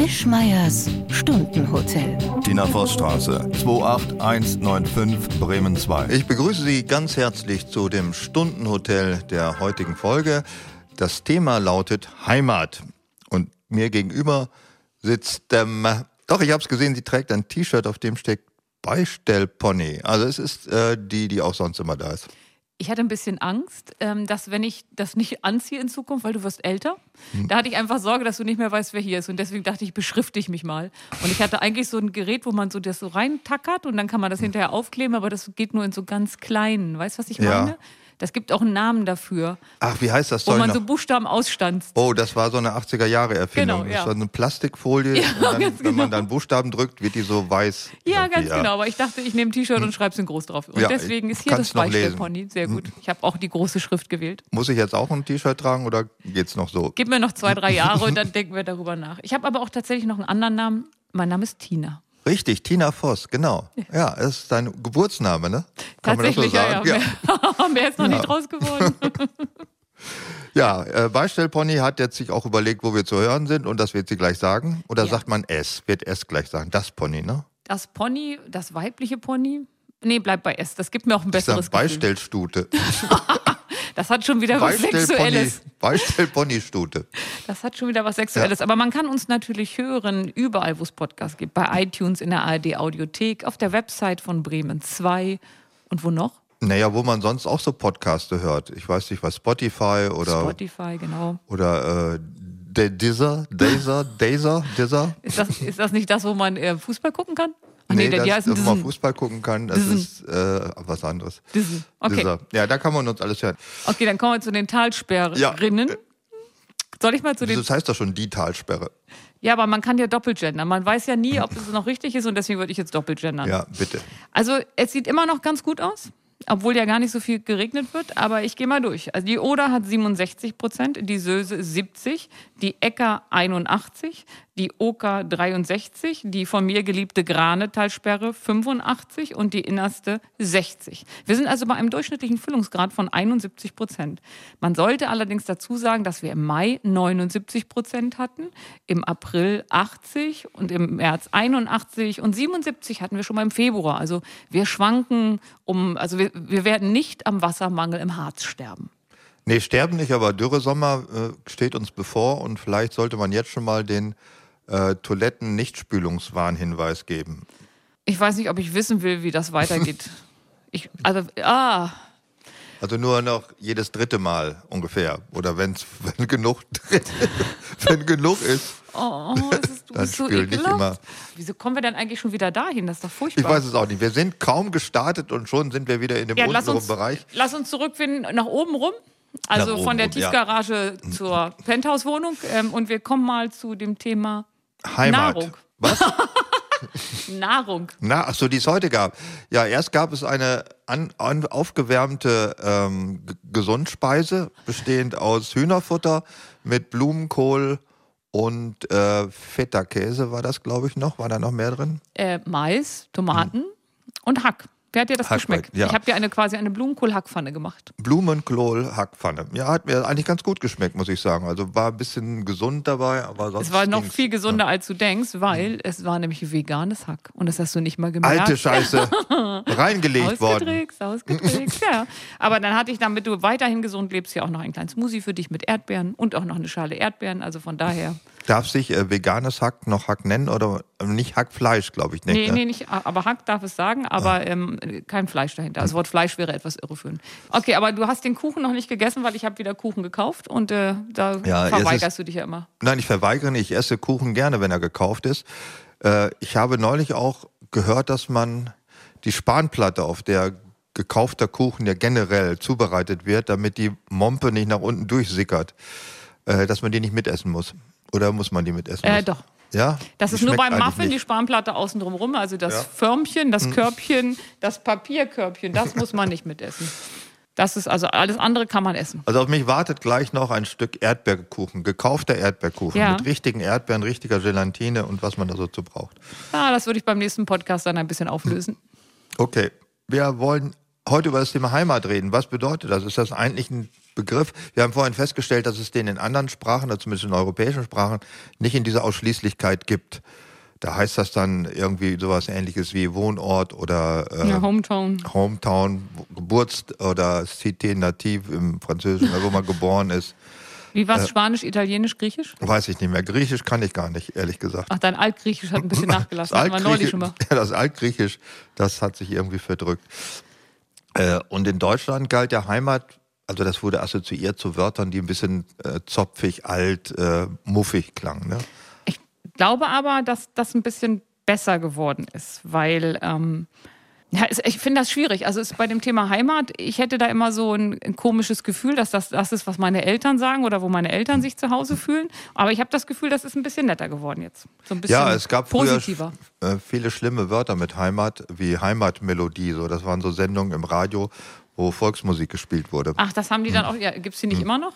Wischmeiers Stundenhotel. Tina Vossstraße, 28195 Bremen 2. Ich begrüße Sie ganz herzlich zu dem Stundenhotel der heutigen Folge. Das Thema lautet Heimat. Und mir gegenüber sitzt, ähm, doch, ich habe es gesehen, sie trägt ein T-Shirt, auf dem steht Beistellpony. Also es ist äh, die, die auch sonst immer da ist. Ich hatte ein bisschen Angst, ähm, dass wenn ich das nicht anziehe in Zukunft, weil du wirst älter, hm. da hatte ich einfach Sorge, dass du nicht mehr weißt, wer hier ist. Und deswegen dachte ich, beschrifte ich mich mal. Und ich hatte eigentlich so ein Gerät, wo man so das so reintackert und dann kann man das hinterher aufkleben, aber das geht nur in so ganz kleinen. Weißt du, was ich meine? Ja. Das gibt auch einen Namen dafür. Ach, wie heißt das? Wo man so Buchstaben ausstanzt. Oh, das war so eine 80er Jahre Erfindung. Genau, ja. Das war eine Plastikfolie. Ja, und dann, wenn genau. man dann Buchstaben drückt, wird die so weiß. Ja, ganz ja. genau. Aber ich dachte, ich nehme ein T-Shirt hm. und schreibe es in groß drauf. Und deswegen ist hier das Beispielpony. Sehr gut. Hm. Ich habe auch die große Schrift gewählt. Muss ich jetzt auch ein T-Shirt tragen oder geht's noch so? Gib mir noch zwei, drei Jahre und dann denken wir darüber nach. Ich habe aber auch tatsächlich noch einen anderen Namen. Mein Name ist Tina. Richtig, Tina Voss, genau. Ja, das ist dein Geburtsname, ne? Kann Tatsächlich, man das so sagen? ja. ja. Mehr ist noch ja. nicht raus geworden. ja, äh, Beistellpony hat jetzt sich auch überlegt, wo wir zu hören sind und das wird sie gleich sagen. Oder ja. sagt man S? Wird S gleich sagen? Das Pony, ne? Das Pony, das weibliche Pony? Nee, bleib bei S. Das gibt mir auch ein besseres das ist Beistellstute. Das hat schon wieder was Sexuelles. Beistellpony-Stute. Das hat schon wieder was Sexuelles. Ja. Aber man kann uns natürlich hören, überall, wo es Podcasts gibt. Bei iTunes, in der ARD-Audiothek, auf der Website von Bremen 2 und wo noch? Naja, wo man sonst auch so Podcaste hört. Ich weiß nicht, was Spotify oder. Spotify, genau. Oder äh, Deezer, Deezer, Deezer, Deezer. Ist das, ist das nicht das, wo man äh, Fußball gucken kann? Ach, nee, nee das, die heißen dass man Fußball gucken kann, das Dissen. ist äh, was anderes. Dissen. Okay. Dieser. Ja, da kann man uns alles hören. Okay, dann kommen wir zu den Talsperrinnen. Ja. Soll ich mal zu den. Das heißt doch schon die Talsperre. Ja, aber man kann ja doppelgendern. Man weiß ja nie, ob es noch richtig ist und deswegen würde ich jetzt doppelgendern. Ja, bitte. Also, es sieht immer noch ganz gut aus obwohl ja gar nicht so viel geregnet wird. Aber ich gehe mal durch. Also die Oder hat 67 Prozent, die Söse 70, die Äcker 81, die Oker 63, die von mir geliebte Granetalsperre 85 und die innerste 60. Wir sind also bei einem durchschnittlichen Füllungsgrad von 71 Prozent. Man sollte allerdings dazu sagen, dass wir im Mai 79 Prozent hatten, im April 80 und im März 81 und 77 hatten wir schon mal im Februar. Also wir schwanken um, also wir, wir werden nicht am Wassermangel im Harz sterben. Nee, sterben nicht, aber Dürresommer äh, steht uns bevor und vielleicht sollte man jetzt schon mal den äh, Toiletten-Nichtspülungswarnhinweis geben. Ich weiß nicht, ob ich wissen will, wie das weitergeht. ich, also, ah. Also nur noch jedes dritte Mal ungefähr. Oder wenn's, wenn genug wenn genug ist. Oh, ist, du dann bist so nicht immer. Wieso kommen wir denn eigentlich schon wieder dahin? Das ist doch furchtbar. Ich weiß es auch nicht. Wir sind kaum gestartet und schon sind wir wieder in dem ja, unteren Bereich. Lass uns zurückfinden nach oben rum. Also oben, von der Tiefgarage ja. zur Penthouse-Wohnung. Ähm, und wir kommen mal zu dem Thema Heimat. Nahrung. Was? Nahrung. Na, ach so, die es heute gab. Ja, erst gab es eine an, an, aufgewärmte ähm, Gesundspeise, bestehend aus Hühnerfutter mit Blumenkohl und äh, fetter Käse war das, glaube ich, noch. War da noch mehr drin? Äh, Mais, Tomaten hm. und Hack. Wie hat dir das Hackbrett, geschmeckt? Ja. Ich habe dir eine quasi eine Blumenkohl-Hackpfanne gemacht. Blumenkohl-Hackpfanne. Ja, hat mir eigentlich ganz gut geschmeckt, muss ich sagen. Also war ein bisschen gesund dabei, aber sonst. Es war noch viel gesunder, ja. als du denkst, weil mhm. es war nämlich veganes Hack. Und das hast du nicht mal gemerkt. Alte Scheiße. Reingelegt worden. Ausgetrickst, ausgetrickst, ja. Aber dann hatte ich, damit du weiterhin gesund lebst, ja auch noch ein kleines Smoothie für dich mit Erdbeeren und auch noch eine Schale Erdbeeren. Also von daher. Darf sich äh, veganes Hack noch Hack nennen oder äh, nicht Hackfleisch, glaube ich nicht? Nee, ne? nee, nicht, aber Hack darf es sagen, aber ja. ähm, kein Fleisch dahinter. Das Wort Fleisch wäre etwas irreführend. Okay, aber du hast den Kuchen noch nicht gegessen, weil ich habe wieder Kuchen gekauft und äh, da ja, verweigerst ist, du dich ja immer. Nein, ich verweigere nicht. Ich esse Kuchen gerne, wenn er gekauft ist. Äh, ich habe neulich auch gehört, dass man die Spanplatte, auf der gekaufter Kuchen ja generell zubereitet wird, damit die Mompe nicht nach unten durchsickert, äh, dass man die nicht mitessen muss. Oder muss man die mitessen? Äh, doch. Ja? Das ist nur beim Muffin die Spanplatte außen drum rum. Also das ja. Förmchen, das hm. Körbchen, das Papierkörbchen, das muss man nicht mitessen. Das ist also alles andere kann man essen. Also auf mich wartet gleich noch ein Stück Erdbeerkuchen, gekaufter Erdbeerkuchen ja. mit richtigen Erdbeeren, richtiger Gelatine und was man da so zu braucht. Ja, das würde ich beim nächsten Podcast dann ein bisschen auflösen. Okay, wir wollen heute über das Thema Heimat reden. Was bedeutet das? Ist das eigentlich ein Begriff. Wir haben vorhin festgestellt, dass es den in anderen Sprachen, oder zumindest in europäischen Sprachen, nicht in dieser Ausschließlichkeit gibt. Da heißt das dann irgendwie sowas ähnliches wie Wohnort oder äh, ja, Hometown. Hometown, Geburts- oder Cité Nativ im Französischen, wo man geboren ist. Wie war es? Äh, Spanisch, Italienisch, Griechisch? Weiß ich nicht mehr. Griechisch kann ich gar nicht, ehrlich gesagt. Ach, dein Altgriechisch hat ein bisschen nachgelassen. Das, Altgriechisch, ja, das Altgriechisch, das hat sich irgendwie verdrückt. Äh, und in Deutschland galt der Heimat, also das wurde assoziiert zu Wörtern, die ein bisschen äh, zopfig, alt, äh, muffig klangen. Ne? glaube aber, dass das ein bisschen besser geworden ist, weil ähm, ja, ich finde das schwierig. Also ist bei dem Thema Heimat, ich hätte da immer so ein, ein, komisches Gefühl, dass das das ist, was meine Eltern sagen oder wo meine Eltern sich zu Hause fühlen. Aber ich habe das Gefühl, das ist ein bisschen netter geworden jetzt. So ein bisschen ja, es gab positiver. früher äh, viele schlimme Wörter mit Heimat, wie Heimatmelodie. So, das waren so Sendungen im Radio, wo Volksmusik gespielt wurde. Ach, das haben die dann hm. auch. Ja, Gibt es die nicht hm. immer noch?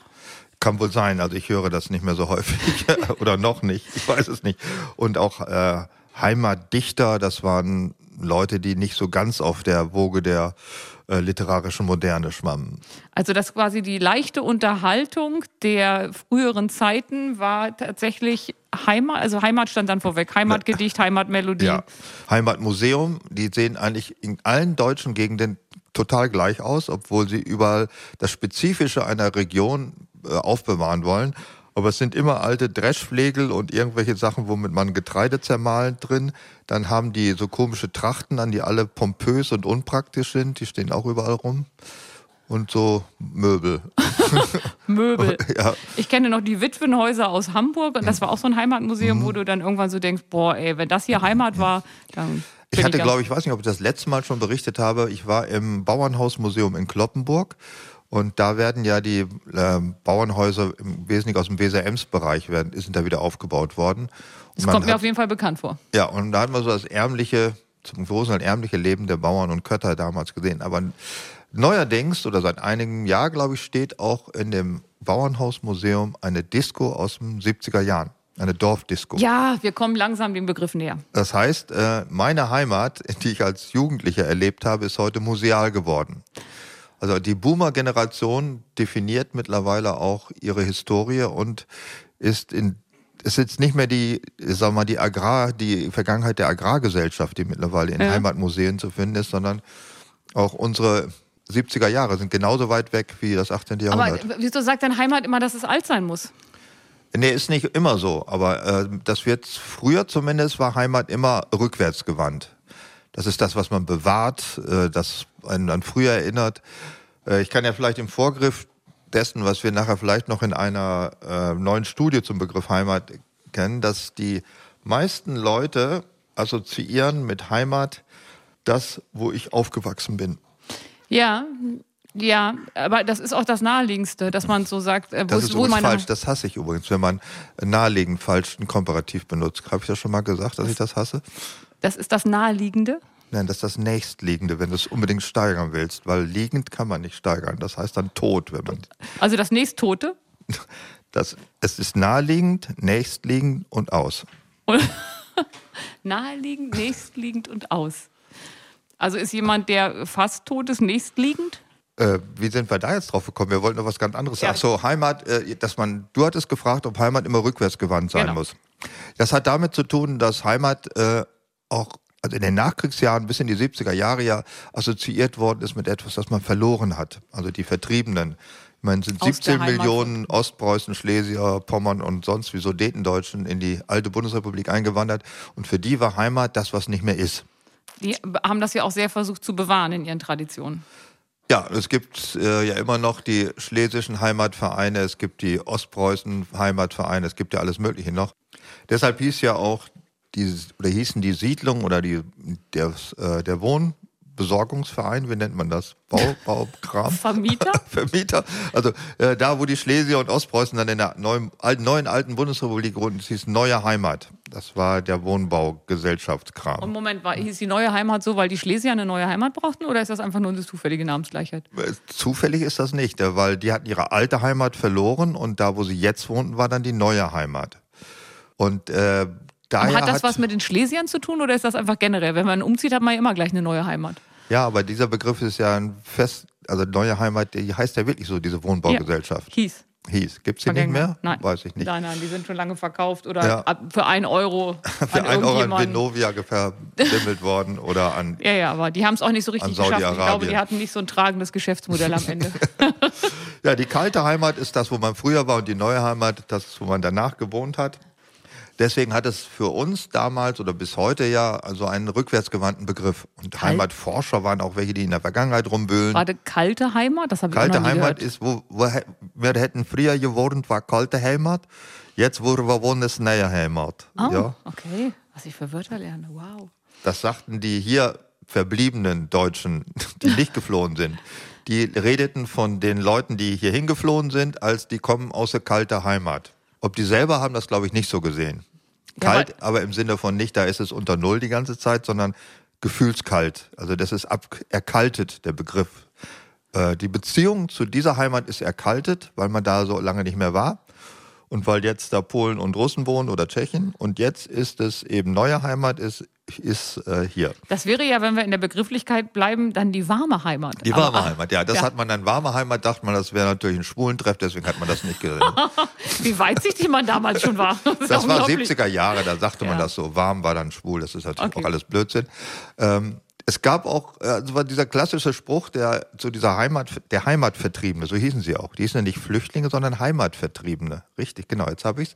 Kann wohl sein. Also ich höre das nicht mehr so häufig oder noch nicht. Ich weiß es nicht. Und auch äh, Heimatdichter, das waren Leute, die nicht so ganz auf der Woge der äh, literarischen Moderne schwammen. Also das quasi die leichte Unterhaltung der früheren Zeiten war tatsächlich Heimat, also Heimat stand dann vorweg, Heimatgedicht, Heimatmelodie. Ja, Heimatmuseum, die sehen eigentlich in allen deutschen Gegenden total gleich aus, obwohl sie überall das Spezifische einer Region äh, aufbewahren wollen. Aber es sind immer alte Dreschflegel und irgendwelche Sachen, womit man Getreide zermahlen drin. Dann haben die so komische Trachten an, die alle pompös und unpraktisch sind. Die stehen auch überall rum. Und so Möbel. Möbel. ja. Ich kenne noch die Witwenhäuser aus Hamburg und das war auch so ein Heimatmuseum, mhm. wo du dann irgendwann so denkst, boah, ey, wenn das hier Heimat war, dann. Ich hatte, glaube ich, weiß nicht, ob ich das letzte Mal schon berichtet habe, ich war im Bauernhausmuseum in Kloppenburg und da werden ja die äh, Bauernhäuser im Wesentlichen aus dem Weser-Ems-Bereich werden, sind da wieder aufgebaut worden. das kommt mir auf jeden Fall bekannt vor. Ja, und da hat man so das ärmliche, zum großen Teil ärmliche Leben der Bauern und Kötter damals gesehen. Aber neuerdings oder seit einigem Jahr, glaube ich, steht auch in dem Bauernhausmuseum eine Disco aus den 70er Jahren. Eine Dorfdisco. Ja, wir kommen langsam dem Begriff näher. Das heißt, äh, meine Heimat, die ich als Jugendlicher erlebt habe, ist heute museal geworden. Also die Boomer-Generation definiert mittlerweile auch ihre Historie und ist in ist jetzt nicht mehr die, wir mal, die Agrar, die Vergangenheit der Agrargesellschaft, die mittlerweile in ja. Heimatmuseen zu finden ist, sondern auch unsere 70er Jahre sind genauso weit weg wie das 18. Jahrhundert. Aber wieso sagt dein Heimat immer, dass es alt sein muss? Nee, ist nicht immer so, aber äh, das wird früher zumindest war Heimat immer rückwärts gewandt. Das ist das, was man bewahrt, äh, das einen an früher erinnert. Äh, ich kann ja vielleicht im Vorgriff dessen, was wir nachher vielleicht noch in einer äh, neuen Studie zum Begriff Heimat kennen, dass die meisten Leute assoziieren mit Heimat das, wo ich aufgewachsen bin. Ja, ja, aber das ist auch das Naheliegendste, dass man so sagt, äh, wo, das ist wo man falsch. Das hasse ich übrigens, wenn man naheliegend falsch ein Komparativ benutzt. Habe ich das schon mal gesagt, dass ich das hasse? Das ist das Naheliegende? Nein, das ist das nächstliegende, wenn du es unbedingt steigern willst, weil liegend kann man nicht steigern. Das heißt dann tot, wenn man. Also das nächsttote? Das, es ist naheliegend, nächstliegend und aus. naheliegend, nächstliegend und aus. Also ist jemand, der fast tot ist, nächstliegend? Äh, wie sind wir da jetzt drauf gekommen? Wir wollten noch was ganz anderes sagen. Ja. Ach so, Heimat, äh, dass man, du hattest gefragt, ob Heimat immer rückwärtsgewandt sein genau. muss. Das hat damit zu tun, dass Heimat äh, auch also in den Nachkriegsjahren bis in die 70er Jahre ja assoziiert worden ist mit etwas, das man verloren hat. Also die Vertriebenen. Ich meine, es sind Aus 17 Millionen Ostpreußen, Schlesier, Pommern und sonst wie Sudetendeutschen in die alte Bundesrepublik eingewandert. Und für die war Heimat das, was nicht mehr ist. Die haben das ja auch sehr versucht zu bewahren in ihren Traditionen. Ja, es gibt äh, ja immer noch die schlesischen Heimatvereine, es gibt die Ostpreußen Heimatvereine, es gibt ja alles Mögliche noch. Deshalb hieß ja auch die, oder hießen die Siedlung oder die, der, äh, der Wohnbesorgungsverein, wie nennt man das? Bau, Baukram? Vermieter? Vermieter. Also äh, da, wo die Schlesier und Ostpreußen dann in der neuen, alten, neuen alten Bundesrepublik gründen, es hieß Neue Heimat. Das war der Wohnbaugesellschaftskram. Und Moment, war, hieß die Neue Heimat so, weil die Schlesier eine neue Heimat brauchten oder ist das einfach nur eine zufällige Namensgleichheit? Äh, zufällig ist das nicht, äh, weil die hatten ihre alte Heimat verloren und da, wo sie jetzt wohnten, war dann die neue Heimat. Und äh, Daher hat das hat was mit den Schlesiern zu tun oder ist das einfach generell? Wenn man umzieht, hat man ja immer gleich eine neue Heimat. Ja, aber dieser Begriff ist ja ein fest, also neue Heimat, die heißt ja wirklich so, diese Wohnbaugesellschaft. Hieß. Hieß. Gibt es die nicht mehr? Nein. Weiß ich nicht. Nein, nein, die sind schon lange verkauft oder Ja. für einen Euro Für an ein Euro an. Venovia verbimmelt worden oder an. Ja, ja, aber die haben es auch nicht so richtig geschafft. Ich glaube, die hatten nicht so ein tragendes Geschäftsmodell am Ende. Ja, die kalte Heimat ist das, wo man früher war und die neue Heimat, das, wo man danach gewohnt hat. Deswegen hat es für uns damals oder bis heute ja also einen rückwärtsgewandten Begriff. Und Heimatforscher waren auch welche, die in der Vergangenheit rumwühlen. War das kalte Heimat? Das habe ich Kalte noch nie Heimat gehört. ist, wo, wo wir hätten früher gewohnt, war kalte Heimat. Jetzt, wo wir wohnen, ist neue Heimat. Oh, Ja, okay. Was ich für Wörter lerne. Wow. das sagten die hier verbliebenen Deutschen, die nicht geflohen sind. Die redeten von den Leuten, die hier hingeflohen sind, als die kommen aus der kalten Heimat. Ob die selber haben das, glaube ich, nicht so gesehen. Ja, Kalt, aber im Sinne von nicht, da ist es unter Null die ganze Zeit, sondern gefühlskalt. Also das ist ab, erkaltet, der Begriff. Äh, die Beziehung zu dieser Heimat ist erkaltet, weil man da so lange nicht mehr war. Und weil jetzt da Polen und Russen wohnen oder Tschechien. Und jetzt ist es eben neue Heimat, ist, ist äh, hier. Das wäre ja, wenn wir in der Begrifflichkeit bleiben, dann die warme Heimat. Die Aber- warme Heimat, ja. Das Ja. hat man dann warme Heimat, dachte man, das wäre natürlich ein Schwulentreff, deswegen hat man das nicht geredet. Wie weitsichtig man damals schon war. Das, Das war unglaublich. 70er Jahre, da sagte man Ja. das so. Warm war dann schwul, das ist natürlich Okay. auch alles Blödsinn. Ähm, es gab auch, äh, es war dieser klassische Spruch, der zu dieser Heimat, der Heimatvertriebene, so hießen sie auch. Die hießen ja nicht Flüchtlinge, sondern Heimatvertriebene. Richtig, genau, jetzt habe ich's.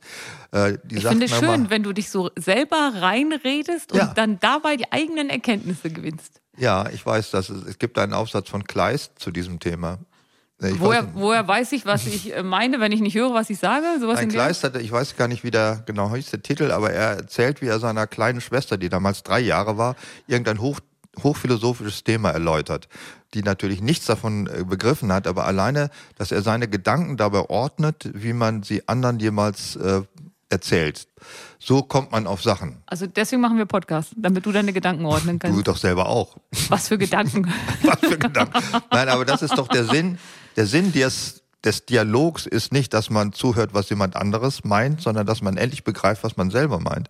Äh, Ich finde es schön, wenn du dich so selber reinredest und Ja. dann dabei die eigenen Erkenntnisse gewinnst. Ja, ich weiß, dass es, es gibt einen Aufsatz von Kleist zu diesem Thema. Äh, Ich weiß Woher, nicht. woher weiß ich, was ich äh, meine, wenn ich nicht höre, was ich sage? Sowas Ein Kleist hatte, ich weiß gar nicht, wie der genau hieß, der Titel, aber er erzählt, wie er seiner kleinen Schwester, die damals drei Jahre war, irgendein hoch, hochphilosophisches Thema erläutert, die natürlich nichts davon äh, begriffen hat, aber alleine, dass er seine Gedanken dabei ordnet, wie man sie anderen jemals äh, erzählt. So kommt man auf Sachen. Also deswegen machen wir Podcast, damit du deine Gedanken ordnen Du kannst. doch selber auch. Was für Gedanken. Was für Gedanken. Nein, aber das ist doch der Sinn. Der Sinn des, des Dialogs ist nicht, dass man zuhört, was jemand anderes meint, sondern dass man endlich begreift, was man selber meint.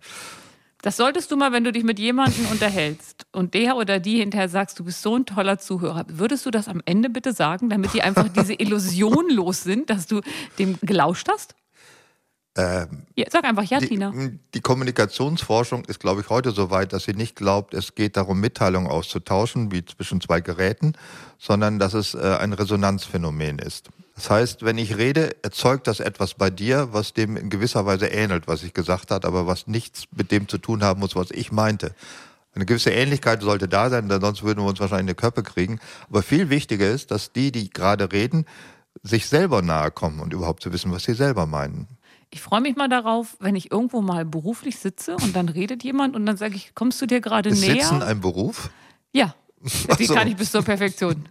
Das solltest du mal, wenn du dich mit jemandem unterhältst und der oder die hinterher sagst, du bist so ein toller Zuhörer, würdest du das am Ende bitte sagen, damit die einfach diese Illusion los sind, dass du dem gelauscht hast? ja, sag einfach ja, Tina. Die, die Kommunikationsforschung ist, glaube ich, heute so weit, dass sie nicht glaubt, es geht darum, Mitteilungen auszutauschen, wie zwischen zwei Geräten, sondern dass es äh, ein Resonanzphänomen ist. Das heißt, wenn ich rede, erzeugt das etwas bei dir, was dem in gewisser Weise ähnelt, was ich gesagt habe, aber was nichts mit dem zu tun haben muss, was ich meinte. Eine gewisse Ähnlichkeit sollte da sein, denn sonst würden wir uns wahrscheinlich in die Köpfe kriegen. Aber viel wichtiger ist, dass die, die gerade reden, sich selber nahe kommen und überhaupt zu wissen, was sie selber meinen. Ich freue mich mal darauf, wenn ich irgendwo mal beruflich sitze und dann redet jemand und dann sage ich, kommst du dir gerade Ist näher? Sitzen ein Beruf? Ja, die so. kann ich bis zur Perfektion.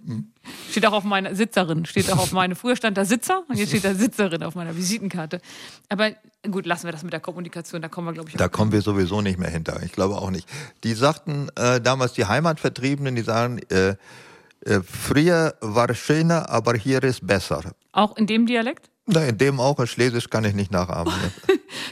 Steht auch auf meiner Sitzerin, steht auch auf meine, früher stand da Sitzer und jetzt steht da Sitzerin auf meiner Visitenkarte. Aber gut, lassen wir das mit der Kommunikation, da kommen wir, glaube ich, Da auch- kommen wir sowieso nicht mehr hinter. Ich glaube auch nicht. Die sagten äh, damals die Heimatvertriebenen, die sagen, äh, äh, früher war schöner, aber hier ist besser. auch in dem Dialekt. Na, in dem auch, in Schlesisch kann ich nicht nachahmen.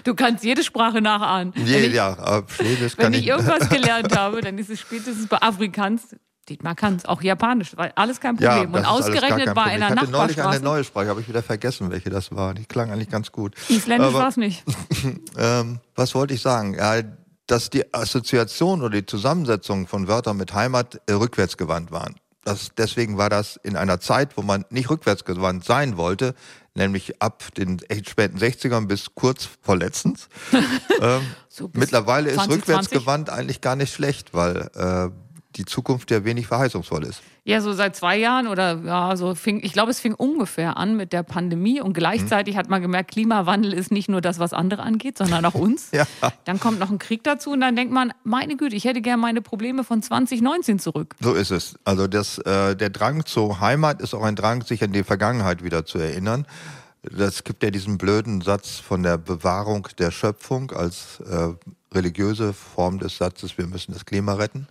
Du kannst jede Sprache nachahmen. Je, wenn ich, ja, aber Schlesisch wenn kann ich ich. irgendwas gelernt habe, dann ist es spätestens bei Afrikaans. Dietmar kann es, auch Japanisch, weil alles kein ja, Problem. das Und ausgerechnet bei einer Ich hatte neulich eine neue Sprache, habe ich wieder vergessen, welche das war. Die klang eigentlich ganz gut. Isländisch war es nicht. Ähm, was wollte ich sagen? Ja, dass die Assoziation oder die Zusammensetzung von Wörtern mit Heimat äh, rückwärtsgewandt waren. Das, deswegen war das in einer Zeit, wo man nicht rückwärtsgewandt sein wollte, nämlich ab den echt späten 60ern bis kurz vor letztens. ähm, So mittlerweile ist 2020? rückwärtsgewandt eigentlich gar nicht schlecht, weil äh, die Zukunft ja wenig verheißungsvoll ist. Ja, so seit zwei Jahren oder ja, so fing, ich glaube, es fing ungefähr an mit der Pandemie und gleichzeitig hat man gemerkt, Klimawandel ist nicht nur das, was andere angeht, sondern auch uns. Ja. Dann kommt noch ein Krieg dazu und dann denkt man, meine Güte, ich hätte gerne meine Probleme von 2019 zurück. So ist es. Also das, äh, der Drang zur Heimat ist auch ein Drang, sich an die Vergangenheit wieder zu erinnern. Das gibt ja diesen blöden Satz von der Bewahrung der Schöpfung als äh, religiöse Form des Satzes, wir müssen das Klima retten.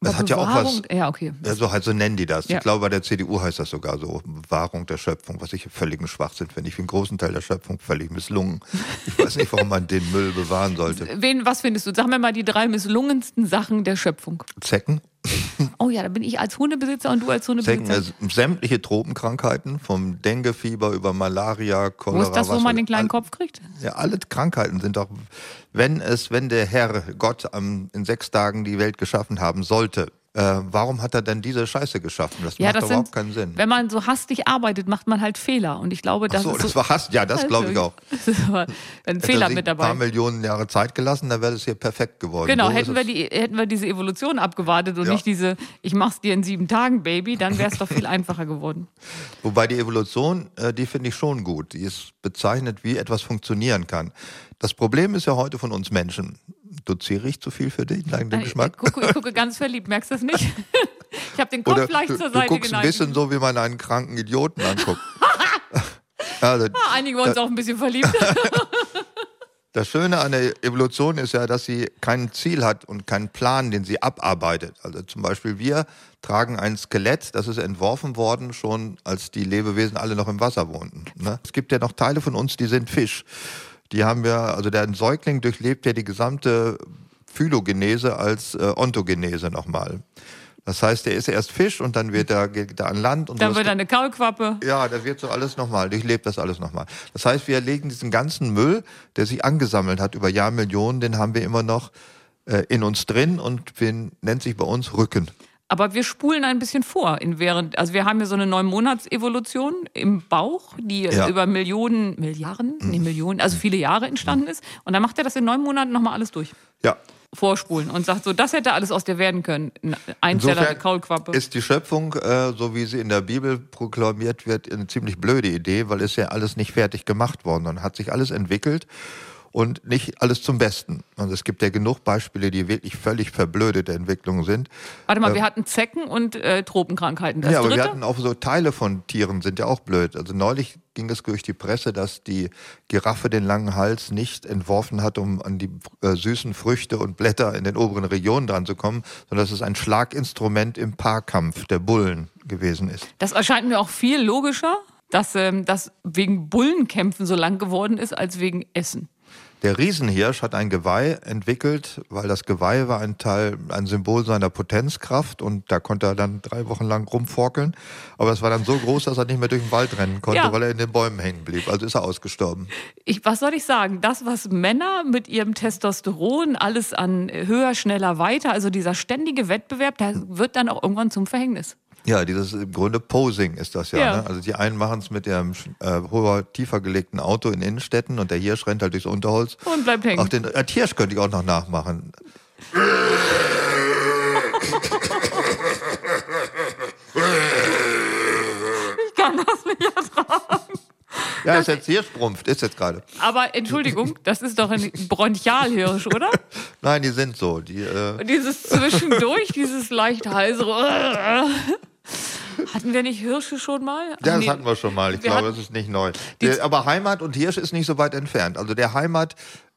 Das Aber hat ja auch was. Ja, okay. So, halt, so nennen die das. Ja. Ich glaube, bei der CDU heißt das sogar so, Bewahrung der Schöpfung, was ich völligen Schwachsinn finde. Ich finde einen großen Teil der Schöpfung völlig misslungen. Ich weiß nicht, warum man den Müll bewahren sollte. Wen, was findest du? Sag mir mal die drei misslungensten Sachen der Schöpfung. Zecken? Oh ja, da bin ich als Hundebesitzer und du als Zecken, Hundebesitzer. äh, sämtliche Tropenkrankheiten, vom Denguefieber über Malaria, Cholera. Wo ist das, wo man den kleinen all- Kopf kriegt? Ja, alle Krankheiten sind doch, wenn es, wenn der Herr Gott am, in sechs Tagen die Welt geschaffen haben sollte, äh, warum hat er denn diese Scheiße geschaffen? Das Ja, macht das doch überhaupt sind, keinen Sinn. wenn man so hastig arbeitet, macht man halt Fehler. Und ich glaube, das Ach so, ist das so, war Hass. Ja, das glaube ich auch. Das ist aber ein Fehler er mit ein paar dabei. Millionen Jahre Zeit gelassen, dann wäre das hier perfekt geworden. Genau, So hätten wir, es. die, hätten wir diese Evolution abgewartet und Ja. nicht diese, ich mach's dir in sieben Tagen, Baby, dann wäre es doch viel einfacher geworden. Wobei die Evolution, äh, die finde ich schon gut. Die ist bezeichnet, wie etwas funktionieren kann. Das Problem ist ja heute von uns Menschen. Doziere ich zu viel für dich, deinen Ich, Geschmack? gucke, ich gucke ganz verliebt, merkst du das nicht? Ich habe den Kopf Oder leicht du, zur du Seite guckst ein bisschen so, wie man einen kranken Idioten anguckt. also, Ah, Einige waren uns auch ein bisschen verliebt. Das Schöne an der Evolution ist ja, dass sie kein Ziel hat und keinen Plan, den sie abarbeitet. Also zum Beispiel wir tragen ein Skelett, das ist entworfen worden, schon als die Lebewesen alle noch im Wasser wohnten. Ne? Es gibt ja noch Teile von uns, die sind Fisch. Die haben wir, also der Säugling durchlebt ja die gesamte Phylogenese als äh, Ontogenese nochmal. Das heißt, der ist erst Fisch und dann wird er, geht er an Land und Dann wird er eine Kaulquappe. Ja, das wird so alles nochmal, durchlebt das alles nochmal. Das heißt, wir legen diesen ganzen Müll, der sich angesammelt hat über Jahrmillionen, den haben wir immer noch äh, in uns drin und den nennt sich bei uns Rücken. Aber wir spulen ein bisschen vor. In während, also wir haben ja so eine neun Monats Evolution im Bauch, die Ja. Mhm. über Millionen, Milliarden, nee, Millionen, also viele Jahre entstanden ist. Und dann macht er das in neun Monaten nochmal alles durch. Ja, Vorspulen und sagt so, das hätte alles aus dir werden können. Ein Einzeller, eine Kaulquappe. ist die Schöpfung, äh, so wie sie in der Bibel proklamiert wird, eine ziemlich blöde Idee, weil es ja alles nicht fertig gemacht worden und hat sich alles entwickelt und nicht alles zum Besten. Also es gibt ja genug Beispiele, die wirklich völlig verblödete Entwicklungen sind. Warte mal, wir hatten Zecken und äh, Tropenkrankheiten. Das ja, aber dritte? wir hatten auch so Teile von Tieren sind ja auch blöd. Also neulich ging es durch die Presse, dass die Giraffe den langen Hals nicht entworfen hat, um an die äh, süßen Früchte und Blätter in den oberen Regionen dran zu kommen, sondern dass es ein Schlaginstrument im Paarkampf der Bullen gewesen ist. Das erscheint mir auch viel logischer, dass ähm, das wegen Bullenkämpfen so lang geworden ist, als wegen Essen. Der Riesenhirsch hat ein Geweih entwickelt, weil das Geweih war ein Teil, ein Symbol seiner Potenzkraft und da konnte er dann drei Wochen lang rumforkeln. Aber es war dann so groß, dass er nicht mehr durch den Wald rennen konnte, Ja. weil er in den Bäumen hängen blieb. Also ist er ausgestorben. Ich, was soll ich sagen? Das, was Männer mit ihrem Testosteron alles an höher, schneller, weiter, also dieser ständige Wettbewerb, der wird dann auch irgendwann zum Verhängnis. Ja, dieses im Grunde Posing ist das ja. Ja. Ne? Also die einen machen es mit ihrem äh, hoher, tiefer gelegten Auto in Innenstädten und der Hirsch rennt halt durchs Unterholz. Und bleibt hängen. Auch den äh, Hirsch könnte ich auch noch nachmachen. Ich kann das nicht ertragen. Ja, ist jetzt Hirschbrumpft, ist jetzt gerade. Aber Entschuldigung, das ist doch ein Bronchialhirsch, oder? Nein, die sind so. Die, äh, Dieses zwischendurch, dieses leicht heisere. Hatten wir nicht Hirsche schon mal? Ja, das nee. hatten wir schon mal. Ich Wir glaube, das ist nicht neu. Der, aber Heimat und Hirsch ist nicht so weit entfernt. Also der Heimat,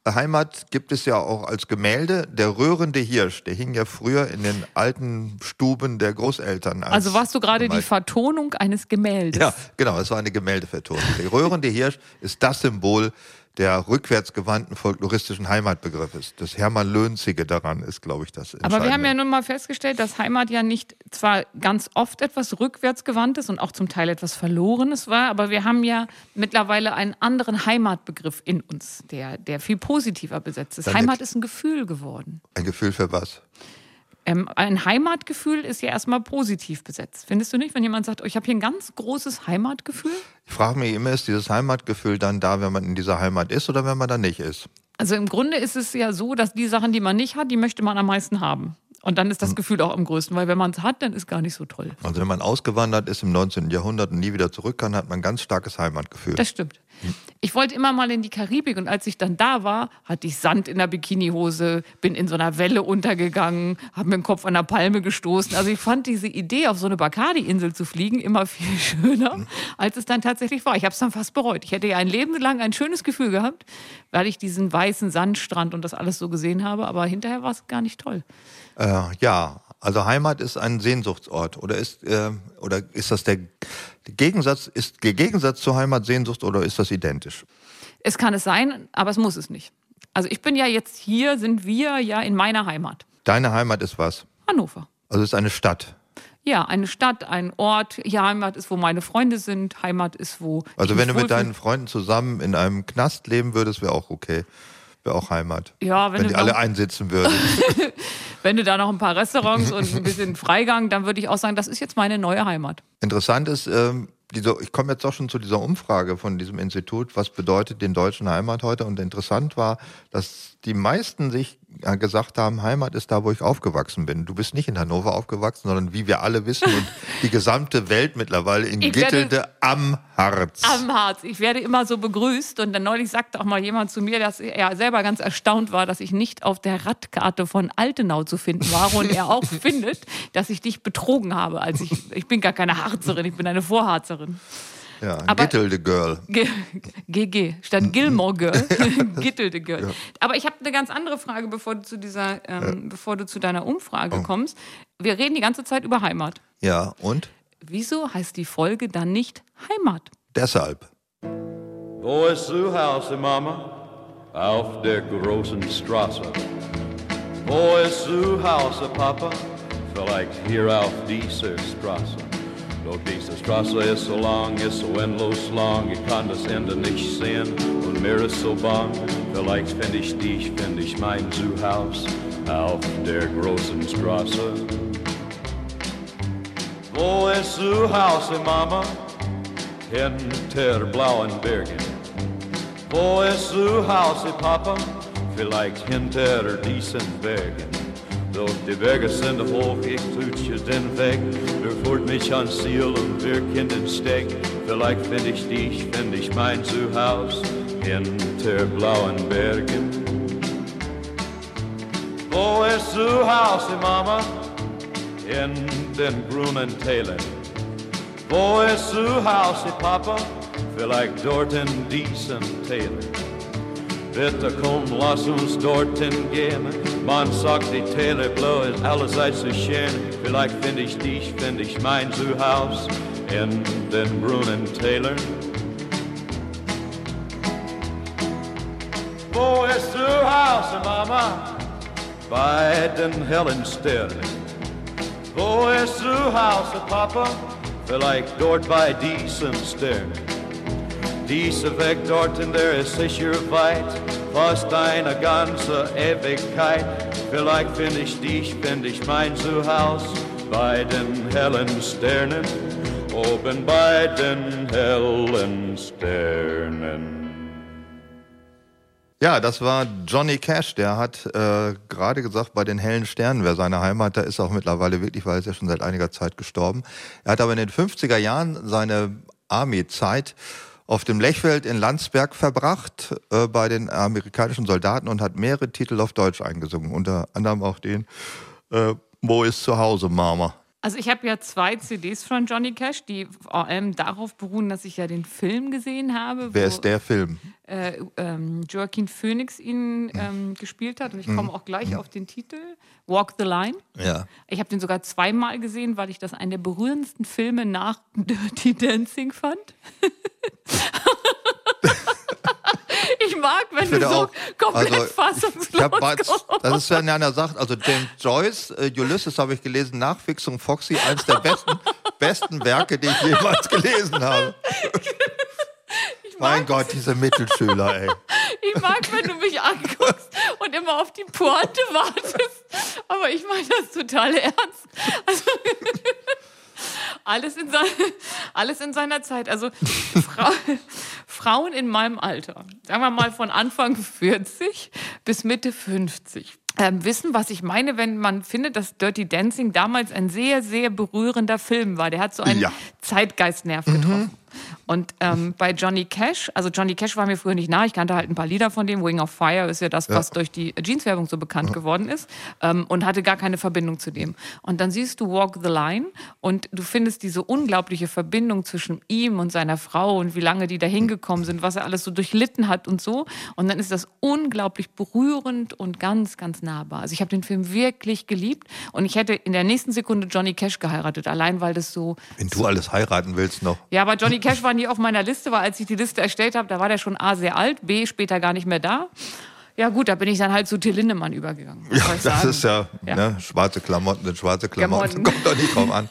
Heimat gibt es ja auch als Gemälde. Der röhrende Hirsch, der hing ja früher in den alten Stuben der Großeltern. Als Also warst du gerade die. Vertonung eines Gemäldes? Ja, genau, es war eine Gemäldevertonung. Der röhrende Hirsch ist das Symbol der rückwärtsgewandten folkloristischen Heimatbegriffes. Das Hermann Löhnzige daran ist, glaube ich, das Aber wir haben ja nun mal festgestellt, dass Heimat ja nicht zwar ganz oft etwas rückwärtsgewandtes und auch zum Teil etwas Verlorenes war, aber wir haben ja mittlerweile einen anderen Heimatbegriff in uns, der, der viel positiver besetzt ist. Dann Heimat ist ein Gefühl geworden. Ein Gefühl für was? Ähm, ein Heimatgefühl ist ja erstmal positiv besetzt. Findest du nicht, wenn jemand sagt, oh, ich habe hier ein ganz großes Heimatgefühl? Ich frage mich immer, ist dieses Heimatgefühl dann da, wenn man in dieser Heimat ist oder wenn man da nicht ist? Also im Grunde ist es ja so, dass die Sachen, die man nicht hat, die möchte man am meisten haben. Und dann Hm. ist das Gefühl auch am größten, weil wenn man es hat, dann ist gar nicht so toll. Also wenn man ausgewandert ist im 19. Jahrhundert und nie wieder zurück kann, hat man ein ganz starkes Heimatgefühl. Das stimmt. Ich wollte immer mal in die Karibik und als ich dann da war, hatte ich Sand in der Bikinihose, bin in so einer Welle untergegangen, habe mir den Kopf an der Palme gestoßen. Also ich fand diese Idee, auf so eine Bacardi-Insel zu fliegen, immer viel schöner, als es dann tatsächlich war. Ich habe es dann fast bereut. Ich hätte ja ein Leben lang ein schönes Gefühl gehabt, weil ich diesen weißen Sandstrand und das alles so gesehen habe, aber hinterher war es gar nicht toll. Äh, ja, also Heimat ist ein Sehnsuchtsort oder ist äh, oder ist das der Gegensatz ist der Gegensatz zur Heimat Sehnsucht oder ist das identisch? Es kann es sein, aber es muss es nicht. Also ich bin ja jetzt hier, sind wir ja in meiner Heimat, Deine Heimat ist was? Hannover. Also es ist eine Stadt. Ja, eine Stadt, ein Ort. Ja, Heimat ist, wo meine Freunde sind. Heimat ist, wo. Also wenn du mit deinen Freunden zusammen in einem Knast leben würdest, wäre auch okay. Wäre auch Heimat. Ja, wenn wenn die alle einsitzen würden. Wenn du da noch ein paar Restaurants und ein bisschen Freigang, dann würde ich auch sagen, das ist jetzt meine neue Heimat. Interessant ist, ähm, diese, ich komme jetzt doch schon zu dieser Umfrage von diesem Institut, was bedeutet den Deutschen Heimat heute? Und interessant war, dass die meisten sich gesagt haben, Heimat ist da, wo ich aufgewachsen bin. Du bist nicht in Hannover aufgewachsen, sondern wie wir alle wissen und die gesamte Welt mittlerweile in Ich werde- Gittelde am Harz. Am Harz. Ich werde immer so begrüßt und dann neulich sagte auch mal jemand zu mir, dass er selber ganz erstaunt war, dass ich nicht auf der Radkarte von Altenau zu finden war und er auch findet, dass ich dich betrogen habe. Als ich, ich bin gar keine Harzerin, ich bin eine Vorharzerin. Ja, ein aber- Gittelde Girl. GG statt Gilmore Girl, Gittelde Girl. Aber ich habe eine ganz andere Frage, bevor du zu dieser, ähm, bevor du zu deiner Umfrage kommst. Wir reden die ganze Zeit über Heimat. Ja, und Wieso heißt die Folge dann nicht Heimat? deshalb. Wo ist zu Hause, Mama? Auf der großen Straße. Wo ist zu Hause, Papa? Vielleicht hier auf dieser Straße. Diese Straße ist so lang, ist so endlos lang, ich kann das Ende nicht sehen und mir ist so bang. Vielleicht finde ich dich, finde ich mein Zuhause auf der großen Straße. Wo oh, ist zu Hause, eh, Mama? Hinter blauen Bergen. Wo ist zu Hause, Papa? Vielleicht hinter diesen Bergen. Doch die Berge sind hoch, ich tutsche den Weg. Du führt mich ans Ziel und wir Kinder Steg. Vielleicht find ich dich, find ich mein Zuhause hinter blauen Bergen. Wo ist zu Hause, Mama? In den grünen Tälern. Wo ist zu Hause, Papa? Vielleicht dort in diesen Tälern. Bitte komm, lass uns dorthin gehen. Man sagt, die Täler blau ist allerseits so schön. Vielleicht find ich dich, find ich mein Zuhause in den grünen Tälern. Wo ist zu Hause, Mama? Bei den hellen Sternen. Wo ist zu Hause, Papa? Vielleicht dort bei diesen Sternen. Dieser Weg dorthin, der ist sicher weit, fast eine ganze Ewigkeit. Vielleicht find ich dich, find ich mein Zuhause bei den hellen Sternen, oben bei den hellen Sternen. Ja, das war Johnny Cash. Der hat äh, gerade gesagt, bei den hellen Sternen wäre seine Heimat. Da ist er auch mittlerweile wirklich, weil er ist ja schon seit einiger Zeit gestorben. Er hat aber in den 50er Jahren seine Army-Zeit auf dem Lechfeld in Landsberg verbracht äh, bei den amerikanischen Soldaten und hat mehrere Titel auf Deutsch eingesungen. Unter anderem auch den äh, Wo ist zu Hause, Mama? Also ich habe ja zwei CDs von Johnny Cash, die vor allem darauf beruhen, dass ich ja den Film gesehen habe, Wer wo ist der Film? äh, ähm, Joaquin Phoenix ihn ähm, gespielt hat. Und ich komme auch gleich auf den Titel, Walk the Line. Ja. Ich habe den sogar zweimal gesehen, weil ich das einen der berührendsten Filme nach Dirty Dancing fand. ich mag, wenn du finde so auch, komplett also, fassungslos Ich kommst. das ist, wenn einer sagt, also James Joyce, äh, Ulysses habe ich gelesen, Nachfixung Foxy, eins der besten, besten Werke, die ich jemals gelesen habe. Mein Gott, diese Mittelschüler, ey. Ich mag, wenn du mich anguckst und immer auf die Pointe wartest. Aber ich meine das total ernst. Also, alles, in sein, alles in seiner Zeit. Also Frau, Frauen in meinem Alter, sagen wir mal von Anfang 40 bis Mitte 50. Ähm, wissen, was ich meine, wenn man findet, dass Dirty Dancing damals ein sehr, sehr berührender Film war. Der hat so einen Ja. Zeitgeistnerv getroffen. Und ähm, bei Johnny Cash, also Johnny Cash war mir früher nicht nah, ich kannte halt ein paar Lieder von dem. Wing of Fire ist ja das, was durch die Jeans-Werbung so bekannt geworden ist ähm, und hatte gar keine Verbindung zu dem. Und dann siehst du Walk the Line und du findest diese unglaubliche Verbindung zwischen ihm und seiner Frau und wie lange die da hingekommen sind, was er alles so durchlitten hat und so. Und dann ist das unglaublich berührend und ganz, ganz nahbar. Also ich habe den Film wirklich geliebt und ich hätte in der nächsten Sekunde Johnny Cash geheiratet, allein weil das so Wenn du alles heiraten willst noch. ja, aber Johnny Cash war nie auf meiner Liste, weil als ich die Liste erstellt habe, da war der schon A sehr alt, B später gar nicht mehr da. Ja gut, da bin ich dann halt zu Till Lindemann übergegangen. Ja, das sagen? ist ja, Ja. Ne, schwarze Klamotten sind schwarze Klamotten. Klamotten. Kommt doch nicht drauf an.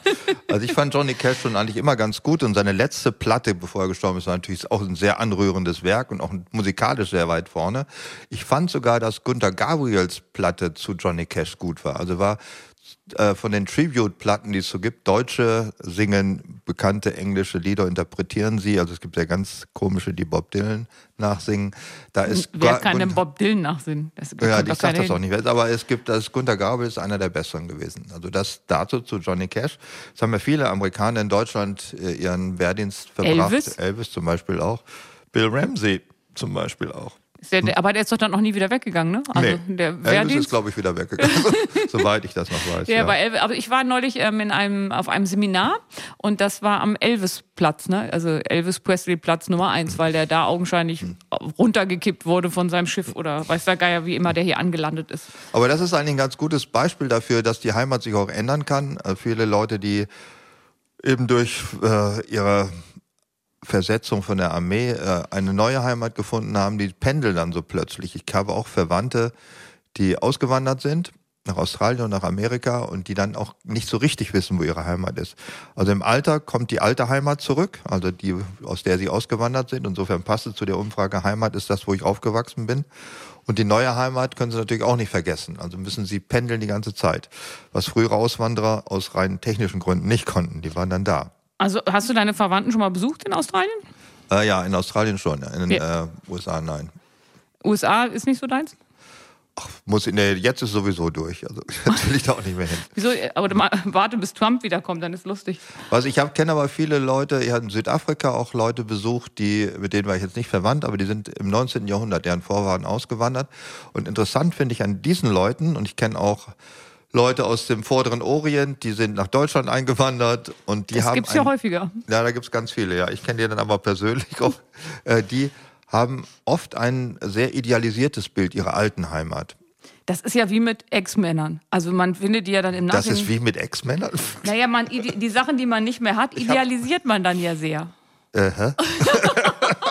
Also ich fand Johnny Cash schon eigentlich immer ganz gut und seine letzte Platte, bevor er gestorben ist, war natürlich auch ein sehr anrührendes Werk und auch musikalisch sehr weit vorne. Ich fand sogar, dass Günter Gabriels Platte zu Johnny Cash gut war. Also war äh, von den Tribute-Platten, die es so gibt, Deutsche singen bekannte englische Lieder, interpretieren sie. Also es gibt ja ganz komische, die Bob Dylan nachsingen. Da ist Wer kann denn Bob Dylan nachsehen? Das ja, ich sag das auch nicht. Aber es gibt, das Gunter Gabriel ist einer der besseren gewesen. Also das dazu zu Johnny Cash. Das haben ja viele Amerikaner in Deutschland äh, ihren Wehrdienst verbracht. Elvis? Elvis zum Beispiel auch. Bill Ramsey zum Beispiel auch. Der, der, aber der ist doch dann noch nie wieder weggegangen, ne? Also der Elvis Wehrdienst. ist, glaube ich, wieder weggegangen. soweit ich das noch weiß. Ja, ja. bei Elvis, aber ich war neulich ähm, in einem, auf einem Seminar und das war am Elvis-Platz, ne? also Elvis Presley-Platz Nummer eins, weil der da augenscheinlich Hm. runtergekippt wurde von seinem Schiff oder weiß der Geier, wie immer der hier angelandet ist. Aber das ist eigentlich ein ganz gutes Beispiel dafür, dass die Heimat sich auch ändern kann. Äh, viele Leute, die eben durch äh, ihre Versetzung von der Armee äh, eine neue Heimat gefunden haben, die pendeln dann so plötzlich. Ich habe auch Verwandte, die ausgewandert sind nach Australien und nach Amerika und die dann auch nicht so richtig wissen, wo ihre Heimat ist. Also im Alter kommt die alte Heimat zurück, also die, aus der sie ausgewandert sind. Insofern passt es zu der Umfrage, Heimat ist das, wo ich aufgewachsen bin. Und die neue Heimat können sie natürlich auch nicht vergessen. Also müssen sie pendeln die ganze Zeit. Was frühere Auswanderer aus rein technischen Gründen nicht konnten. Die waren dann da. Also hast du deine Verwandten schon mal besucht in Australien? Äh, ja, in Australien schon. In den Ja. äh, USA nein. USA ist nicht so deins? Muss, nee, jetzt ist sowieso durch. Also jetzt will ich da auch nicht mehr hin. Wieso? Aber mal, warte, bis Trump wiederkommt, dann ist lustig. Was ich kenne aber viele Leute, ich habe in Südafrika auch Leute besucht, die, mit denen war ich jetzt nicht verwandt, aber die sind im 19. Jahrhundert, deren Vorfahren ausgewandert. Und interessant finde ich an diesen Leuten, und ich kenne auch Leute aus dem vorderen Orient, die sind nach Deutschland eingewandert und die Das haben. gibt's ja ein- häufiger. Ja, da gibt's ganz viele, ja. Ich kenne die dann aber persönlich auch. Äh, die haben oft ein sehr idealisiertes Bild ihrer alten Heimat. Das ist ja wie mit Ex-Männern. Also man findet die ja dann im Das Nachhinein. ist wie mit Ex-Männern. naja, man, die Sachen, die man nicht mehr hat, idealisiert man dann ja sehr. Äh, hä?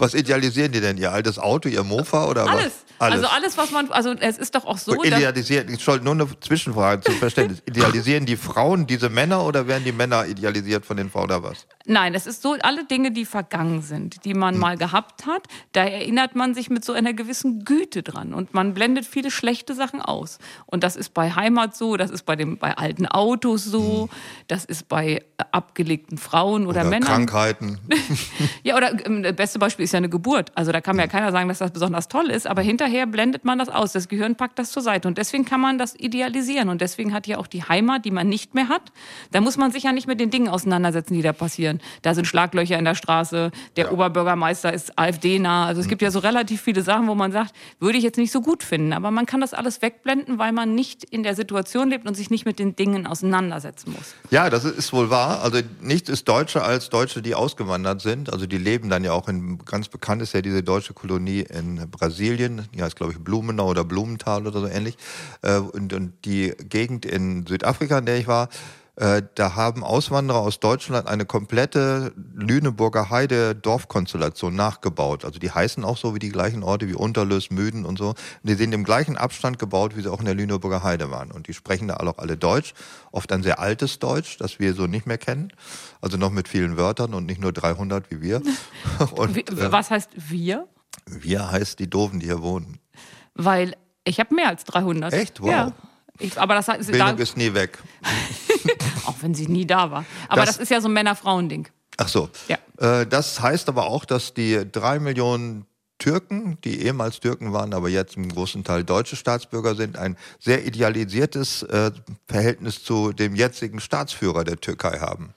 was idealisieren die denn? Ihr altes Auto, ihr Mofa oder was? Alles. Also alles, was man, also es ist doch auch so, So, idealisieren, ich soll nur eine Zwischenfrage zum Verständnis. Idealisieren die Frauen diese Männer oder werden die Männer idealisiert von den Frauen oder was? Nein, es ist so, alle Dinge, die vergangen sind, die Hm. man mal gehabt hat, da erinnert man sich mit so einer gewissen Güte dran und man blendet viele schlechte Sachen aus. Und das ist bei Heimat so, das ist bei, dem, bei alten Autos so, das ist bei äh, abgelegten Frauen oder, Hm. Oder Männern. Krankheiten. Ja, oder ähm, das beste Beispiel ist ja eine Geburt. Also da kann mir ja keiner sagen, dass das besonders toll ist, aber hinterher blendet man das aus. Das Gehirn packt das zur Seite. Und deswegen kann man das idealisieren. Und deswegen hat ja auch die Heimat, die man nicht mehr hat, da muss man sich ja nicht mit den Dingen auseinandersetzen, die da passieren. Da sind Schlaglöcher in der Straße, der Oberbürgermeister ist AfD-nah. Also es gibt ja so relativ viele Sachen, wo man sagt, würde ich jetzt nicht so gut finden. Aber man kann das alles wegblenden, weil man nicht in der Situation lebt und sich nicht mit den Dingen auseinandersetzen muss. Ja, das ist wohl wahr. Also nichts ist deutscher als Deutsche, die ausgewandert sind. Also die leben dann ja auch in, ganz bekannt ist ja diese deutsche Kolonie in Brasilien, die heißt glaube ich Blumenau oder Blumenthal oder so ähnlich. Äh, Und, und die Gegend in Südafrika, in der ich war, da haben Auswanderer aus Deutschland eine komplette Lüneburger Heide Dorfkonstellation nachgebaut. Also die heißen auch so wie die gleichen Orte wie Unterlös, Müden und so. Und die sind im gleichen Abstand gebaut, wie sie auch in der Lüneburger Heide waren. Und die sprechen da auch alle Deutsch, oft ein sehr altes Deutsch, das wir so nicht mehr kennen. Also noch mit vielen Wörtern und nicht nur 300 wie wir. Und Wie, äh, was heißt wir? wir heißt die Doofen, die hier wohnen. Weil ich habe mehr als 300. Echt? Wow. Ja. Ich, aber das ist, Bildung da, ist nie weg. auch wenn sie nie da war. Aber das, Das- ist ja so ein Männer-Frauen-Ding. Ach so. Ja. Äh, das heißt aber auch, dass die drei Millionen Türken, die ehemals Türken waren, aber jetzt im großen Teil deutsche Staatsbürger sind, ein sehr idealisiertes äh, Verhältnis zu dem jetzigen Staatsführer der Türkei haben.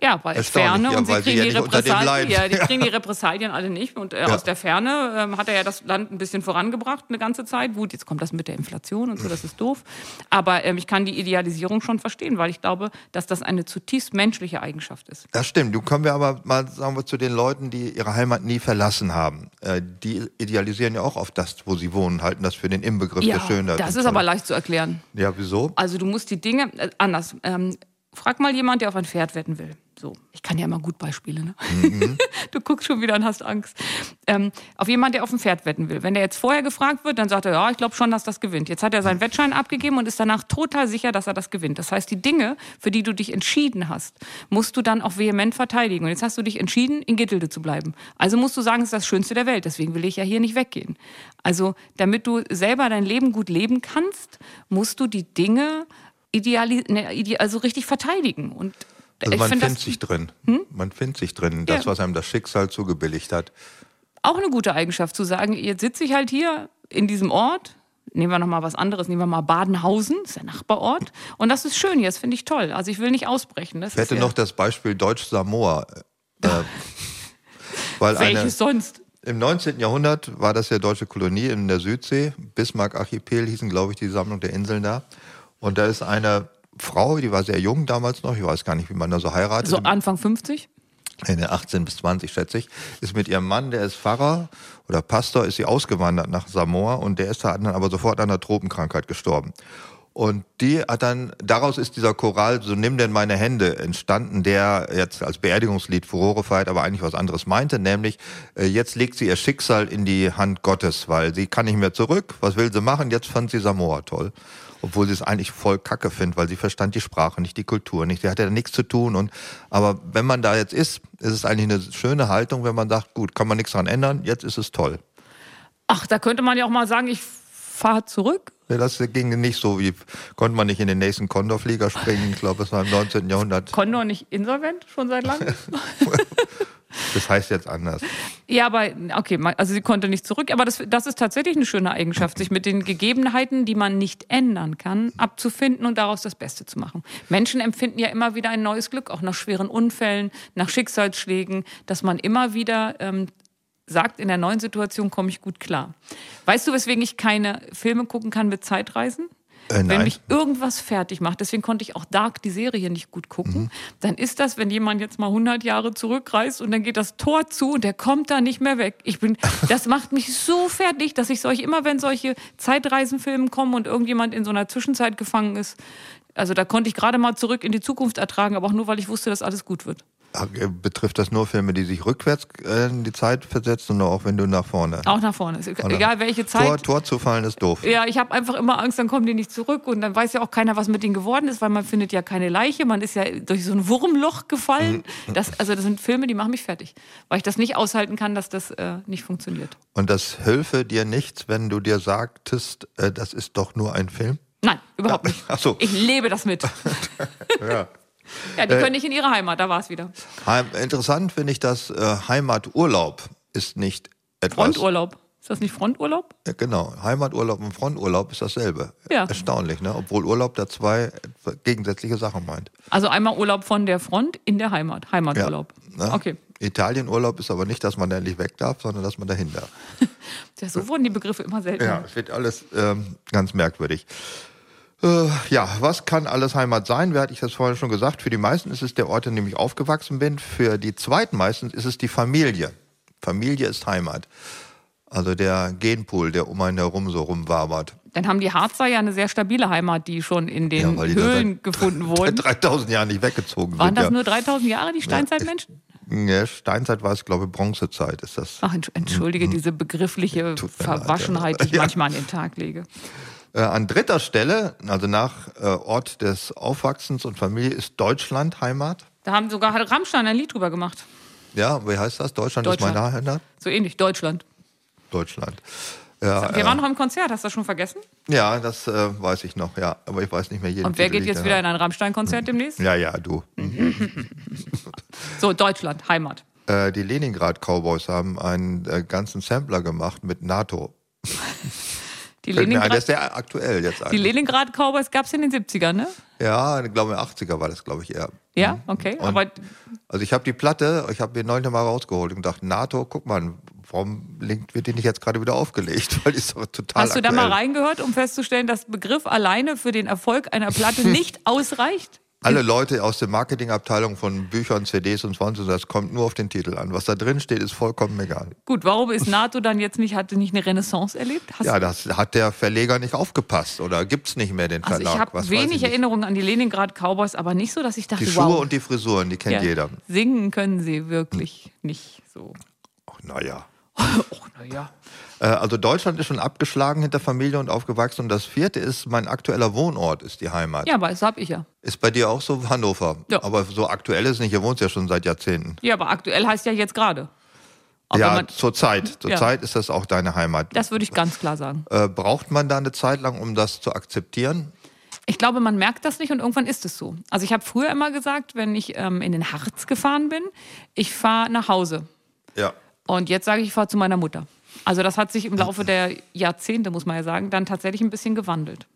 Ja, bei Erstaunlich, Ferne ja, und sie weil kriegen ja die unter dem Repressalien. Ja, die Ja. kriegen die Repressalien alle nicht. Und äh, Ja. aus der Ferne ähm, hat er ja das Land ein bisschen vorangebracht, eine ganze Zeit. Gut, jetzt kommt das mit der Inflation und so, das ist doof. Aber ähm, ich kann die Idealisierung schon verstehen, weil ich glaube, dass das eine zutiefst menschliche Eigenschaft ist. Das stimmt. Du kommen wir aber mal sagen wir zu den Leuten, die ihre Heimat nie verlassen haben. Äh, die idealisieren ja auch oft das, wo sie wohnen, halten das für den Inbegriff Ja, der Schönheit. das ist aber leicht zu erklären. Ja, wieso? Also du musst die Dinge äh, anders. Ähm, frag mal jemand, der auf ein Pferd wetten will. So, ich kann ja immer gut Beispiele, ne? Mhm. Du guckst schon wieder und hast Angst. Ähm, auf jemand, der auf ein Pferd wetten will. Wenn der jetzt vorher gefragt wird, dann sagt er, ja, ich glaube schon, dass das gewinnt. Jetzt hat er seinen Wettschein abgegeben und ist danach total sicher, dass er das gewinnt. Das heißt, die Dinge, für die du dich entschieden hast, musst du dann auch vehement verteidigen. Und jetzt hast du dich entschieden, in Gittelde zu bleiben. Also musst du sagen, es ist das Schönste der Welt. Deswegen will ich ja hier nicht weggehen. Also, damit du selber dein Leben gut leben kannst, musst du die Dinge ideali ne, also richtig verteidigen. Und Also ich man finde findet sich drin. Hm? Man findet sich drin. Das, Ja. was einem das Schicksal zugebilligt hat. auch eine gute Eigenschaft zu sagen, jetzt sitze ich halt hier in diesem Ort. Nehmen wir noch mal was anderes, nehmen wir mal Badenhausen, das ist der Nachbarort. Und das ist schön hier, das finde ich toll. Also ich will nicht ausbrechen. Das Ich hätte noch das Beispiel Deutsch-Samoa. Äh, weil eine, welches sonst? Im 19. Jahrhundert war das ja deutsche Kolonie in der Südsee. Bismarck-Archipel hießen, glaube ich, die Sammlung der Inseln da. Und da ist eine Frau, die war sehr jung damals noch, ich weiß gar nicht, wie man da so heiratet. So Anfang 50? in den 18 bis 20, schätze ich, ist mit ihrem Mann, der ist Pfarrer oder Pastor, ist sie ausgewandert nach Samoa und der ist dann aber sofort an einer Tropenkrankheit gestorben. Und die hat dann, daraus ist dieser Choral, so nimm denn meine Hände, entstanden, der jetzt als Beerdigungslied Furore feiert, aber eigentlich was anderes meinte, nämlich, äh, jetzt legt sie ihr Schicksal in die Hand Gottes, weil sie kann nicht mehr zurück, was will sie machen? Jetzt fand sie Samoa toll. Obwohl sie es eigentlich voll kacke findet, weil sie verstand die Sprache nicht, die Kultur nicht. Sie hatte da nichts zu tun. Und, aber wenn man da jetzt ist, ist es eigentlich eine schöne Haltung, wenn man sagt, gut, kann man nichts dran ändern, jetzt ist es toll. Ach, da könnte man ja auch mal sagen, ich fahre zurück. Ja, Das ging nicht so wie, konnte man nicht in den nächsten Condorflieger springen. Ich glaube, es war im 19. Jahrhundert. Condor nicht insolvent, schon seit langem? Das heißt jetzt anders. Ja, aber okay, also sie konnte nicht zurück, aber das, das ist tatsächlich eine schöne Eigenschaft, sich mit den Gegebenheiten, die man nicht ändern kann, abzufinden und daraus das Beste zu machen. Menschen empfinden ja immer wieder ein neues Glück, auch nach schweren Unfällen, nach Schicksalsschlägen, dass man immer wieder ähm, sagt, in der neuen Situation komme ich gut klar. Weißt du, weswegen ich keine Filme gucken kann mit Zeitreisen? Äh, Wenn mich irgendwas fertig macht, deswegen konnte ich auch Dark, die Serie, nicht gut gucken, dann ist das, wenn jemand jetzt mal 100 Jahre zurückreist und dann geht das Tor zu und der kommt da nicht mehr weg. Ich bin, das macht mich so fertig, dass ich solche, immer wenn solche Zeitreisenfilme kommen und irgendjemand in so einer Zwischenzeit gefangen ist, also da konnte ich gerade mal zurück in die Zukunft ertragen, aber auch nur, weil ich wusste, dass alles gut wird. Äh, Betrifft das nur Filme, die sich rückwärts äh, in die Zeit versetzen oder auch wenn du nach vorne? Auch nach vorne. Ist egal welche Zeit. Tor, Tor zu fallen ist doof. Ja, ich habe einfach immer Angst, dann kommen die nicht zurück und dann weiß ja auch keiner, was mit denen geworden ist, weil man findet ja keine Leiche, man ist ja durch so ein Wurmloch gefallen. Das, also das sind Filme, die machen mich fertig, weil ich das nicht aushalten kann, dass das äh, nicht funktioniert. Und das hülfe dir nichts, wenn du dir sagtest, äh, das ist doch nur ein Film? Nein, überhaupt nicht. Ach so. Ich lebe das mit. Ja. Ja, die können nicht in ihre Heimat, da war es wieder. Interessant finde ich, dass äh, Heimaturlaub ist nicht etwas. Fronturlaub. Ist das nicht Fronturlaub? Ja, genau. Heimaturlaub und Fronturlaub ist dasselbe. Ja. Erstaunlich, ne? Obwohl Urlaub da zwei gegensätzliche Sachen meint. Also einmal Urlaub von der Front in der Heimat. Heimaturlaub. Ne? Okay. Italienurlaub ist aber nicht, dass man da endlich weg darf, sondern dass man dahin darf. Ja, so wurden die Begriffe immer seltener. Ja, es wird alles ähm, ganz merkwürdig. Äh, ja, was kann alles Heimat sein? Wer hatte ich das vorhin schon gesagt? Für die meisten ist es der Ort, in dem ich aufgewachsen bin. Für die zweiten meistens ist es die Familie. Familie ist Heimat. Also der Genpool, der um einen herum so rumwabert. Dann haben die Harzer ja eine sehr stabile Heimat, die schon in den Ja, Höhlen seit- gefunden wurden. 3000 Jahren nicht weggezogen Waren sind. das ja. nur 3000 Jahre, die Steinzeitmenschen? Ja, Steinzeit war es, glaube ich, Bronzezeit ist das. Ach, entsch- entschuldige diese begriffliche Mhm. Mir leid, Verwaschenheit, die ich manchmal an den Tag lege. Äh, an dritter Stelle, also nach äh, Ort des Aufwachsens und Familie, ist Deutschland Heimat. Da haben sogar hat Rammstein ein Lied drüber gemacht. Ja, wie heißt das? Deutschland, Deutschland. ist meine Heimat? So ähnlich, Deutschland. Deutschland. Ja, Wir äh, waren noch im Konzert, hast du das schon vergessen? ja das äh, weiß ich noch, ja. Aber ich weiß nicht mehr jeden Und wer Titel, geht jetzt wieder in ein Rammstein-Konzert demnächst? Ja, ja, du. So, Deutschland, Heimat. Äh, die Leningrad Cowboys haben einen äh, ganzen Sampler gemacht mit NATO. Die Fällt mir ein, der ist Leningrad, sehr aktuell jetzt die eigentlich. Leningrad Cowboys gab es in den 70ern, ne? Ja, ich glaube, in den 80er war das, glaube ich, eher. Ja, okay. Und- Aber Also ich habe die Platte, ich habe mir neulich mal rausgeholt und gedacht, NATO, guck mal, warum wird die nicht jetzt gerade wieder aufgelegt? Weil die ist doch total hast du da aktuell. mal reingehört, um festzustellen, dass Begriff alleine für den Erfolg einer Platte nicht ausreicht? Alle Leute aus der Marketingabteilung von Büchern, CDs und sonst was, das kommt nur auf den Titel an. Was da drin steht, ist vollkommen egal. Gut, warum ist NATO dann jetzt nicht, hatte nicht eine Renaissance erlebt? Hast Ja, das hat der Verleger nicht aufgepasst oder gibt's nicht mehr den also Verlag. ich habe wenig. Erinnerungen an die Leningrad Cowboys, aber nicht so, dass ich dachte, Die Schuhe wow. und die Frisuren, die kennt ja, jeder. Singen können sie wirklich nicht so. Ach, naja. Och, naja. Äh, Also Deutschland ist schon abgeschlagen hinter Familie und aufgewachsen. Und das vierte ist, mein aktueller Wohnort ist die Heimat. Ja, aber das habe ich ja. Ist bei dir auch so Hannover? Ja. Aber so aktuell ist es nicht, ihr wohnt ja schon seit Jahrzehnten. Ja, aber aktuell heißt ja jetzt gerade. Auch wenn ja, man- zurzeit. Zurzeit ist das auch deine Heimat. Das würde ich ganz klar sagen. Äh, braucht man da eine Zeit lang, um das zu akzeptieren? Ich glaube, man merkt das nicht und irgendwann ist es so. Also ich habe früher immer gesagt, wenn ich ähm, in den Harz gefahren bin, ich fahre nach Hause. Ja. Und jetzt sage ich, ich fahre zu meiner Mutter. Also das hat sich im Laufe der Jahrzehnte, muss man ja sagen, dann tatsächlich ein bisschen gewandelt.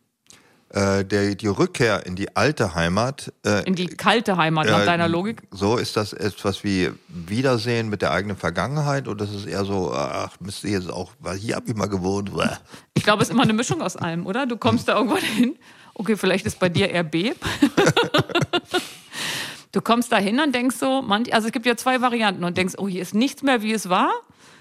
Äh, der, die Rückkehr in die alte Heimat. Äh, In die kalte Heimat, nach äh, deiner Logik. So ist das etwas wie Wiedersehen mit der eigenen Vergangenheit oder ist es eher so, ach, müsste jetzt auch, weil hier habe ich mal gewohnt. Ich glaube, es ist immer eine Mischung aus allem, oder? Du kommst da irgendwann hin. Okay, vielleicht ist bei dir eher B. Du kommst da hin und denkst so, manch, also es gibt ja zwei Varianten und denkst, oh, hier ist nichts mehr, wie es war.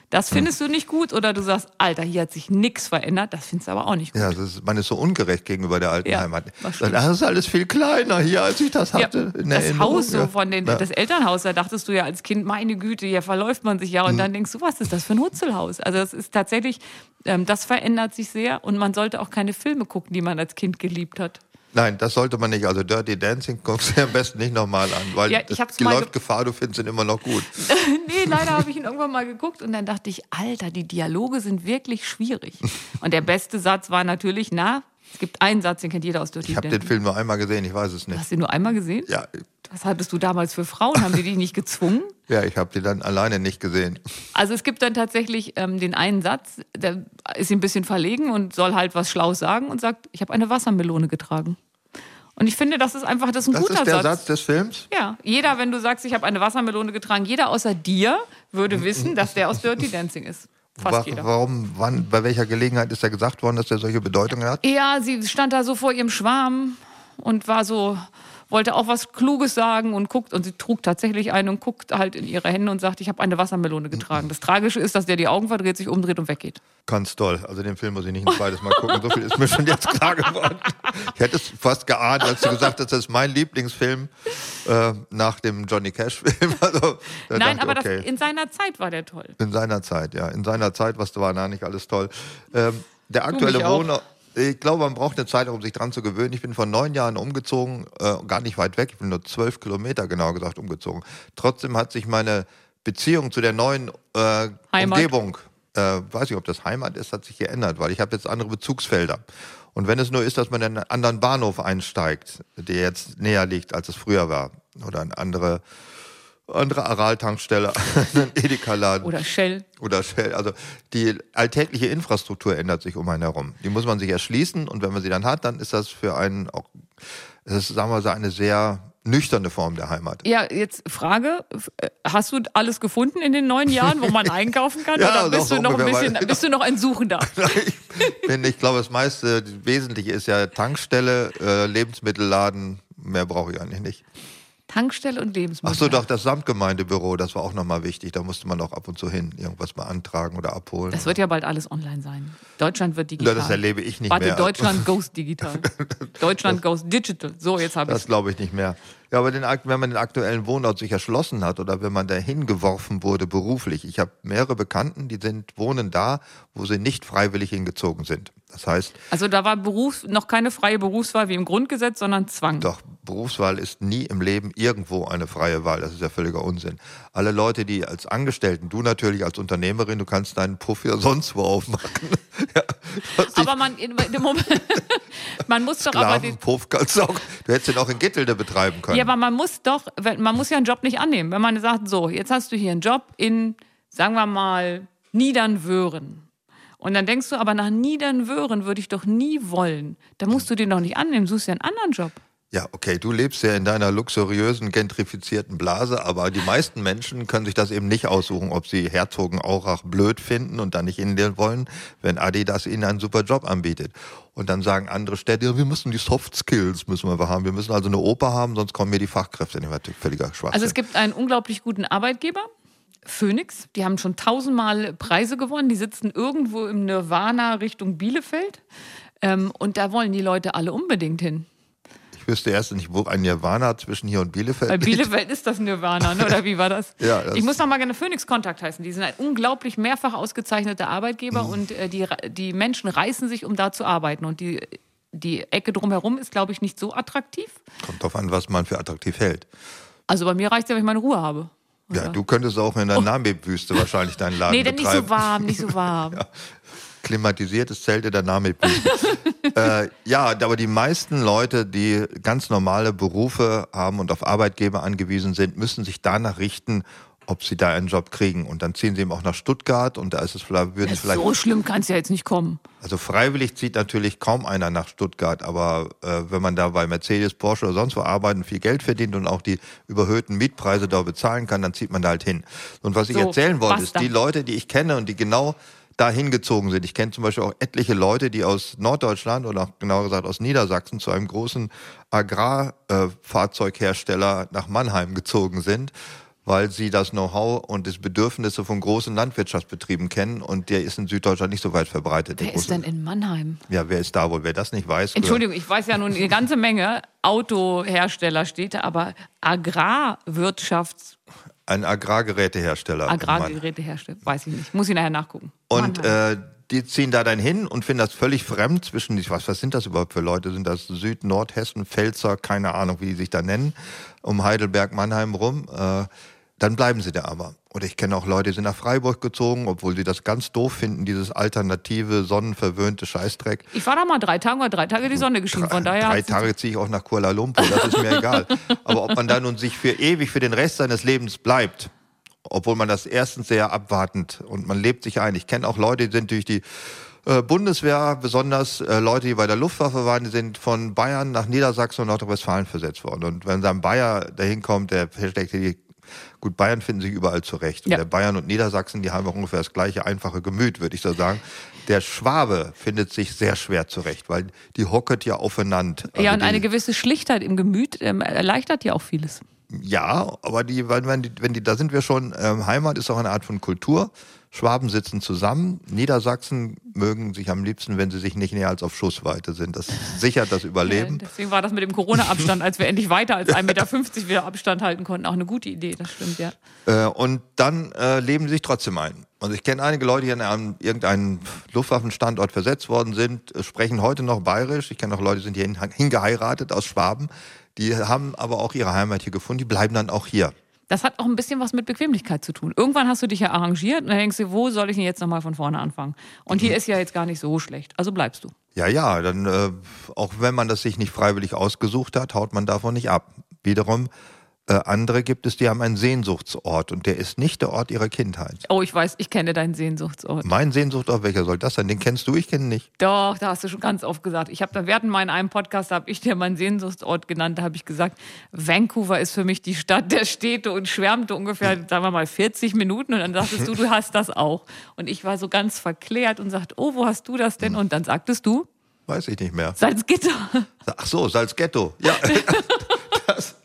Das findest du nicht gut. Oder du sagst, Alter, hier hat sich nichts verändert. Das findest du aber auch nicht gut. Ja, ist, man ist so ungerecht gegenüber der alten Ja, Heimat. das ist alles viel kleiner hier, als ich das Ja, hatte. in das Erinnerung. Haus so Ja. von den, Ja. das Elternhaus, da dachtest du ja als Kind, meine Güte, hier verläuft man sich ja und dann denkst du, was ist das für ein Hutzelhaus? Also das ist tatsächlich, ähm, das verändert sich sehr und man sollte auch keine Filme gucken, die man als Kind geliebt hat. Nein, das sollte man nicht. Also Dirty Dancing guckst du am besten nicht nochmal an, weil Ja, ich mal läuft ge- Gefahr, du findest ihn immer noch gut. nee, leider habe ich ihn irgendwann mal geguckt und dann dachte ich, Alter, die Dialoge sind wirklich schwierig. Und der beste Satz war natürlich, na, es gibt einen Satz, den kennt jeder aus Dirty Ich habe den. Film nur einmal gesehen, ich weiß es nicht. Hast du ihn nur einmal gesehen? Ja, Was hattest du damals für Frauen? Haben die dich nicht gezwungen? ja ich habe den dann alleine nicht gesehen. Also es gibt dann tatsächlich ähm, den einen Satz, der ist ein bisschen verlegen und soll halt was Schlaues sagen und sagt, ich habe eine Wassermelone getragen. Und ich finde, das ist einfach, das ist ein Das guter ist der Satz. Satz des Films? Ja, jeder, wenn du sagst, ich habe eine Wassermelone getragen, jeder außer dir würde wissen, dass der aus Dirty Dancing ist. Fast jeder. Warum, wann, bei welcher Gelegenheit ist er gesagt worden, dass er solche Bedeutungen hat? Ja, sie stand da so vor ihrem Schwarm und war so, wollte auch was Kluges sagen und guckt, und sie trug tatsächlich einen und guckt halt in ihre Hände und sagt, ich habe eine Wassermelone getragen. Das Tragische ist, dass der die Augen verdreht, sich umdreht und weggeht. Ganz toll. Also den Film muss ich nicht ein zweites Mal gucken. So viel ist mir schon jetzt klar geworden. Ich hätte es fast geahnt, als du gesagt hast, das ist mein Lieblingsfilm äh, nach dem Johnny Cash-Film. Also, da Nein, aber ich, okay. das, in seiner Zeit war der toll. In seiner Zeit, ja. In seiner Zeit, was da war, da nicht alles toll. Ähm, der aktuelle. Wohnort, ich glaube, man braucht eine Zeit, um sich dran zu gewöhnen. Ich bin vor neun Jahren umgezogen, äh, gar nicht weit weg. Ich bin nur zwölf Kilometer, genau gesagt, umgezogen. Trotzdem hat sich meine Beziehung zu der neuen äh. Umgebung, äh, weiß ich, ob das Heimat ist, hat sich geändert, weil ich habe jetzt andere Bezugsfelder. Und wenn es nur ist, dass man in einen anderen Bahnhof einsteigt, der jetzt näher liegt, als es früher war, oder eine andere, andere Aral-Tankstelle, einen Edeka-Laden. Oder Shell. Oder Shell. Also die alltägliche Infrastruktur ändert sich um einen herum. Die muss man sich erschließen und wenn man sie dann hat, dann ist das für einen auch, das ist, sagen wir so, eine sehr nüchterne Form der Heimat. Ja, jetzt Frage, äh, hast du alles gefunden in den neun Jahren, wo man einkaufen kann? Ja, oder doch, bist du so noch ein bisschen, bist du noch ein Suchender? Ich, bin, ich glaube, das meiste, das Wesentliche ist ja Tankstelle, äh, Lebensmittelladen, mehr brauche ich eigentlich nicht. Tankstelle und Lebensmittel. Ach so, doch, das Samtgemeindebüro, das war auch nochmal wichtig. Da musste man auch ab und zu hin, irgendwas beantragen oder abholen. Das wird ja bald alles online sein. Deutschland wird digital. Ja, das erlebe ich nicht Warte, mehr. Deutschland goes digital. Deutschland goes digital. So, jetzt habe ich Das glaube ich nicht mehr. Ja, aber den, wenn man den aktuellen Wohnort sich erschlossen hat oder wenn man dahin geworfen wurde beruflich. Ich habe mehrere Bekannten, die sind, wohnen da, wo sie nicht freiwillig hingezogen sind. Das heißt, Also da war Beruf, noch keine freie Berufswahl wie im Grundgesetz, sondern Zwang. doch, Berufswahl ist nie im Leben irgendwo eine freie Wahl. Das ist ja völliger Unsinn. Alle Leute, die als Angestellten, du natürlich als Unternehmerin, du kannst deinen Puff ja sonst wo aufmachen. ja, Aber man, in, im Moment, man muss doch aber den, Sklavenpuff kannst du auch, du hättest den auch in Gittelde betreiben können. Ja, aber man muss doch, man muss ja einen Job nicht annehmen. Wenn man sagt, so, jetzt hast du hier einen Job in, sagen wir mal, Niedernwöhren. Und dann denkst du, aber nach Niedernwöhren würde ich doch nie wollen. Da musst du den doch nicht annehmen, suchst dir einen anderen Job. Ja, okay, du lebst ja in deiner luxuriösen, gentrifizierten Blase, aber die meisten Menschen können sich das eben nicht aussuchen, ob sie Herzogenaurach blöd finden und dann nicht in den wollen, wenn Adidas ihnen einen super Job anbietet. Und dann sagen andere Städte, wir müssen die Soft Skills müssen wir haben. Wir müssen also eine Oper haben, sonst kommen mir die Fachkräfte nicht mehr. Völliger Schwachsinn. Also es gibt einen unglaublich guten Arbeitgeber, Phoenix. Die haben schon tausendmal Preise gewonnen. Die sitzen irgendwo im Nirvana Richtung Bielefeld. Ähm, und da wollen die Leute alle unbedingt hin. Ich wüsste erst nicht, wo ein Nirvana zwischen hier und Bielefeld Bei liegt. Bielefeld ist das Nirvana, ne? oder wie war das? Ja, das- ich muss noch mal gerne Phoenix Kontakt heißen. Die sind ein unglaublich mehrfach ausgezeichneter Arbeitgeber Mhm. und äh, die, die Menschen reißen sich, um da zu arbeiten. Und die, die Ecke drumherum ist, glaube ich, nicht so attraktiv. Kommt drauf an, was man für attraktiv hält. Also bei mir reicht es ja, wenn ich meine Ruhe habe. Ja, du könntest auch in der Namib-Wüste wahrscheinlich deinen Laden Oh. Nee, denn nicht betreiben. so warm, nicht so warm. Klimatisiertes Zelt in der Namib-Wüste. äh, ja, aber die meisten Leute, die ganz normale Berufe haben und auf Arbeitgeber angewiesen sind, müssen sich danach richten, ob sie da einen Job kriegen. Und dann ziehen sie eben auch nach Stuttgart und da ist es vielleicht, würden es vielleicht So schlimm kann es ja jetzt nicht kommen. Also freiwillig zieht natürlich kaum einer nach Stuttgart, aber äh, wenn man da bei Mercedes, Porsche oder sonst wo arbeiten, viel Geld verdient und auch die überhöhten Mietpreise da bezahlen kann, dann zieht man da halt hin. Und was ich So, erzählen wollte, ist die Leute, die ich kenne und die genau da hingezogen sind. Ich kenne zum Beispiel auch etliche Leute, die aus Norddeutschland oder genauer gesagt aus Niedersachsen zu einem großen Agrarfahrzeughersteller nach Mannheim gezogen sind, weil sie das Know-how und das Bedürfnisse von großen Landwirtschaftsbetrieben kennen und der ist in Süddeutschland nicht so weit verbreitet. Wer ist denn in Mannheim? ja, wer ist da wohl? Wer das nicht weiß. Entschuldigung, ich weiß ja nun eine ganze Menge Autohersteller steht aber Agrarwirtschafts Ein Agrargerätehersteller. Agrargerätehersteller, weiß ich nicht. Muss ich nachher nachgucken. Und äh, die ziehen da dann hin und finden das völlig fremd zwischen, ich weiß, was sind das überhaupt für Leute? Sind das Süd-, Nordhessen, Pfälzer, keine Ahnung, wie die sich da nennen, um Heidelberg, Mannheim rum. Äh, dann bleiben sie da aber. Oder ich kenne auch Leute, die sind nach Freiburg gezogen, obwohl sie das ganz doof finden, dieses alternative, sonnenverwöhnte Scheißdreck. ich war da mal drei Tage oder drei Tage die Sonne geschienen. Von daher Drei Tage ziehe ich auch nach Kuala Lumpur, das ist mir egal. Aber ob man da nun sich für ewig, für den Rest seines Lebens bleibt, obwohl man das erstens sehr abwartend und man lebt sich ein. Ich kenne auch Leute, die sind durch die äh, Bundeswehr, besonders äh, Leute, die bei der Luftwaffe waren, die sind von Bayern nach Niedersachsen und Nordrhein-Westfalen versetzt worden. Und wenn dann Bayer dahin kommt, der steckt die Gut, Bayern finden sich überall zurecht. Und Ja. der Bayern und Niedersachsen, die haben auch ungefähr das gleiche einfache Gemüt, würde ich so sagen. Der Schwabe findet sich sehr schwer zurecht, weil die hocket ja aufeinander. ja, Also und eine gewisse Schlichtheit im Gemüt ähm, erleichtert ja auch vieles. Ja, aber die, wenn die, wenn die, da sind wir schon, ähm, Heimat ist auch eine Art von Kultur. Schwaben sitzen zusammen. Niedersachsen mögen sich am liebsten, wenn sie sich nicht näher als auf Schussweite sind. Das sichert das Überleben. Ja, deswegen war das mit dem Corona-Abstand, als wir endlich weiter als 1,50 Meter wieder Abstand halten konnten, auch eine gute Idee. Das stimmt, ja. Äh, und dann äh, leben sie sich trotzdem ein. Also ich kenne einige Leute, die an irgendeinen Luftwaffenstandort versetzt worden sind, äh, sprechen heute noch bayerisch. Ich kenne auch Leute, die sind hier hin- hingeheiratet aus Schwaben. Die haben aber auch ihre Heimat hier gefunden. Die bleiben dann auch hier. Das hat auch ein bisschen was mit Bequemlichkeit zu tun. Irgendwann hast du dich ja arrangiert und dann denkst du, wo soll ich denn jetzt nochmal von vorne anfangen? Und hier ist ja jetzt gar nicht so schlecht. Also bleibst du. Ja, ja, dann äh, auch wenn man das sich nicht freiwillig ausgesucht hat, haut man davon nicht ab. Wiederum äh, andere gibt es, die haben einen Sehnsuchtsort und der ist nicht der Ort ihrer Kindheit. Oh, ich weiß, ich kenne deinen Sehnsuchtsort. Mein Sehnsuchtsort, welcher soll das sein? Den kennst du, ich kenne ihn nicht. Doch, da hast du schon ganz oft gesagt. Ich habe da, wir hatten mal in einem Podcast, da habe ich dir meinen Sehnsuchtsort genannt, da habe ich gesagt, Vancouver ist für mich die Stadt der Städte und schwärmte ungefähr, sagen wir mal, 40 Minuten und dann sagtest du, du hast das auch. Und ich war so ganz verklärt und sagte, oh, wo hast du das denn? Und dann sagtest du, Weiß ich nicht mehr. Salzgitter. Ach so, Salzghetto. Ja, das,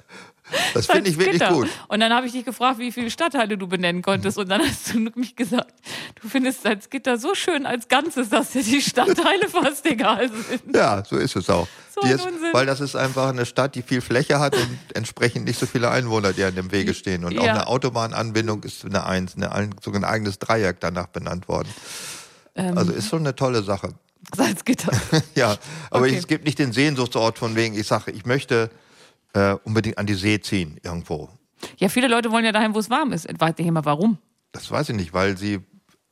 das finde ich wirklich Salzgitter. gut. Und dann habe ich dich gefragt, wie viele Stadtteile du benennen konntest. Und dann hast du mich gesagt, du findest Salzgitter so schön als Ganzes, dass dir die Stadtteile fast egal sind. Ja, so ist es auch. So ist, weil das ist einfach eine Stadt, die viel Fläche hat und entsprechend nicht so viele Einwohner, die an dem Wege stehen. Und auch Ja. eine Autobahnanbindung ist eine Eins, eine, ein- sogar ein eigenes Dreieck danach benannt worden. Ähm. Also ist schon eine tolle Sache. Salzgitter. Ja, aber Okay. es gibt nicht den Sehnsuchtsort von wegen, ich sage, ich möchte äh, unbedingt an die See ziehen irgendwo. Ja, viele Leute wollen ja daheim, wo es warm ist. Weiß nicht immer warum. Das weiß ich nicht, weil sie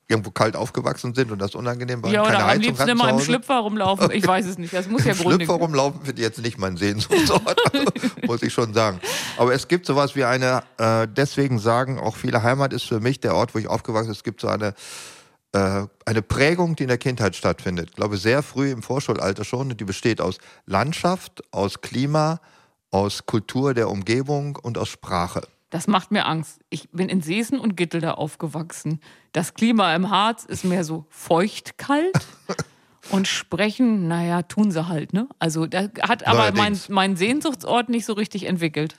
irgendwo kalt aufgewachsen sind und das unangenehm war. Ja, keine oder am Heizung liebsten immer im. Schlüpfer rumlaufen. Ich weiß es nicht. Das muss ja Im Schlüpfer rumlaufen ich jetzt nicht mein Sehnsuchtsort, muss ich schon sagen. Aber es gibt sowas wie eine, äh, deswegen sagen auch viele, Heimat ist für mich der Ort, wo ich aufgewachsen bin. Es gibt so eine, äh, eine Prägung, die in der Kindheit stattfindet. Ich glaube, sehr früh im Vorschulalter schon. Und die besteht aus Landschaft, aus Klima aus Kultur der Umgebung und aus Sprache. Das macht mir Angst. Ich bin in Seesen und Gittel aufgewachsen. Das Klima im Harz ist mehr so feucht-kalt. und sprechen, naja, tun sie halt, ne? Also, da hat aber mein, mein Sehnsuchtsort nicht so richtig entwickelt.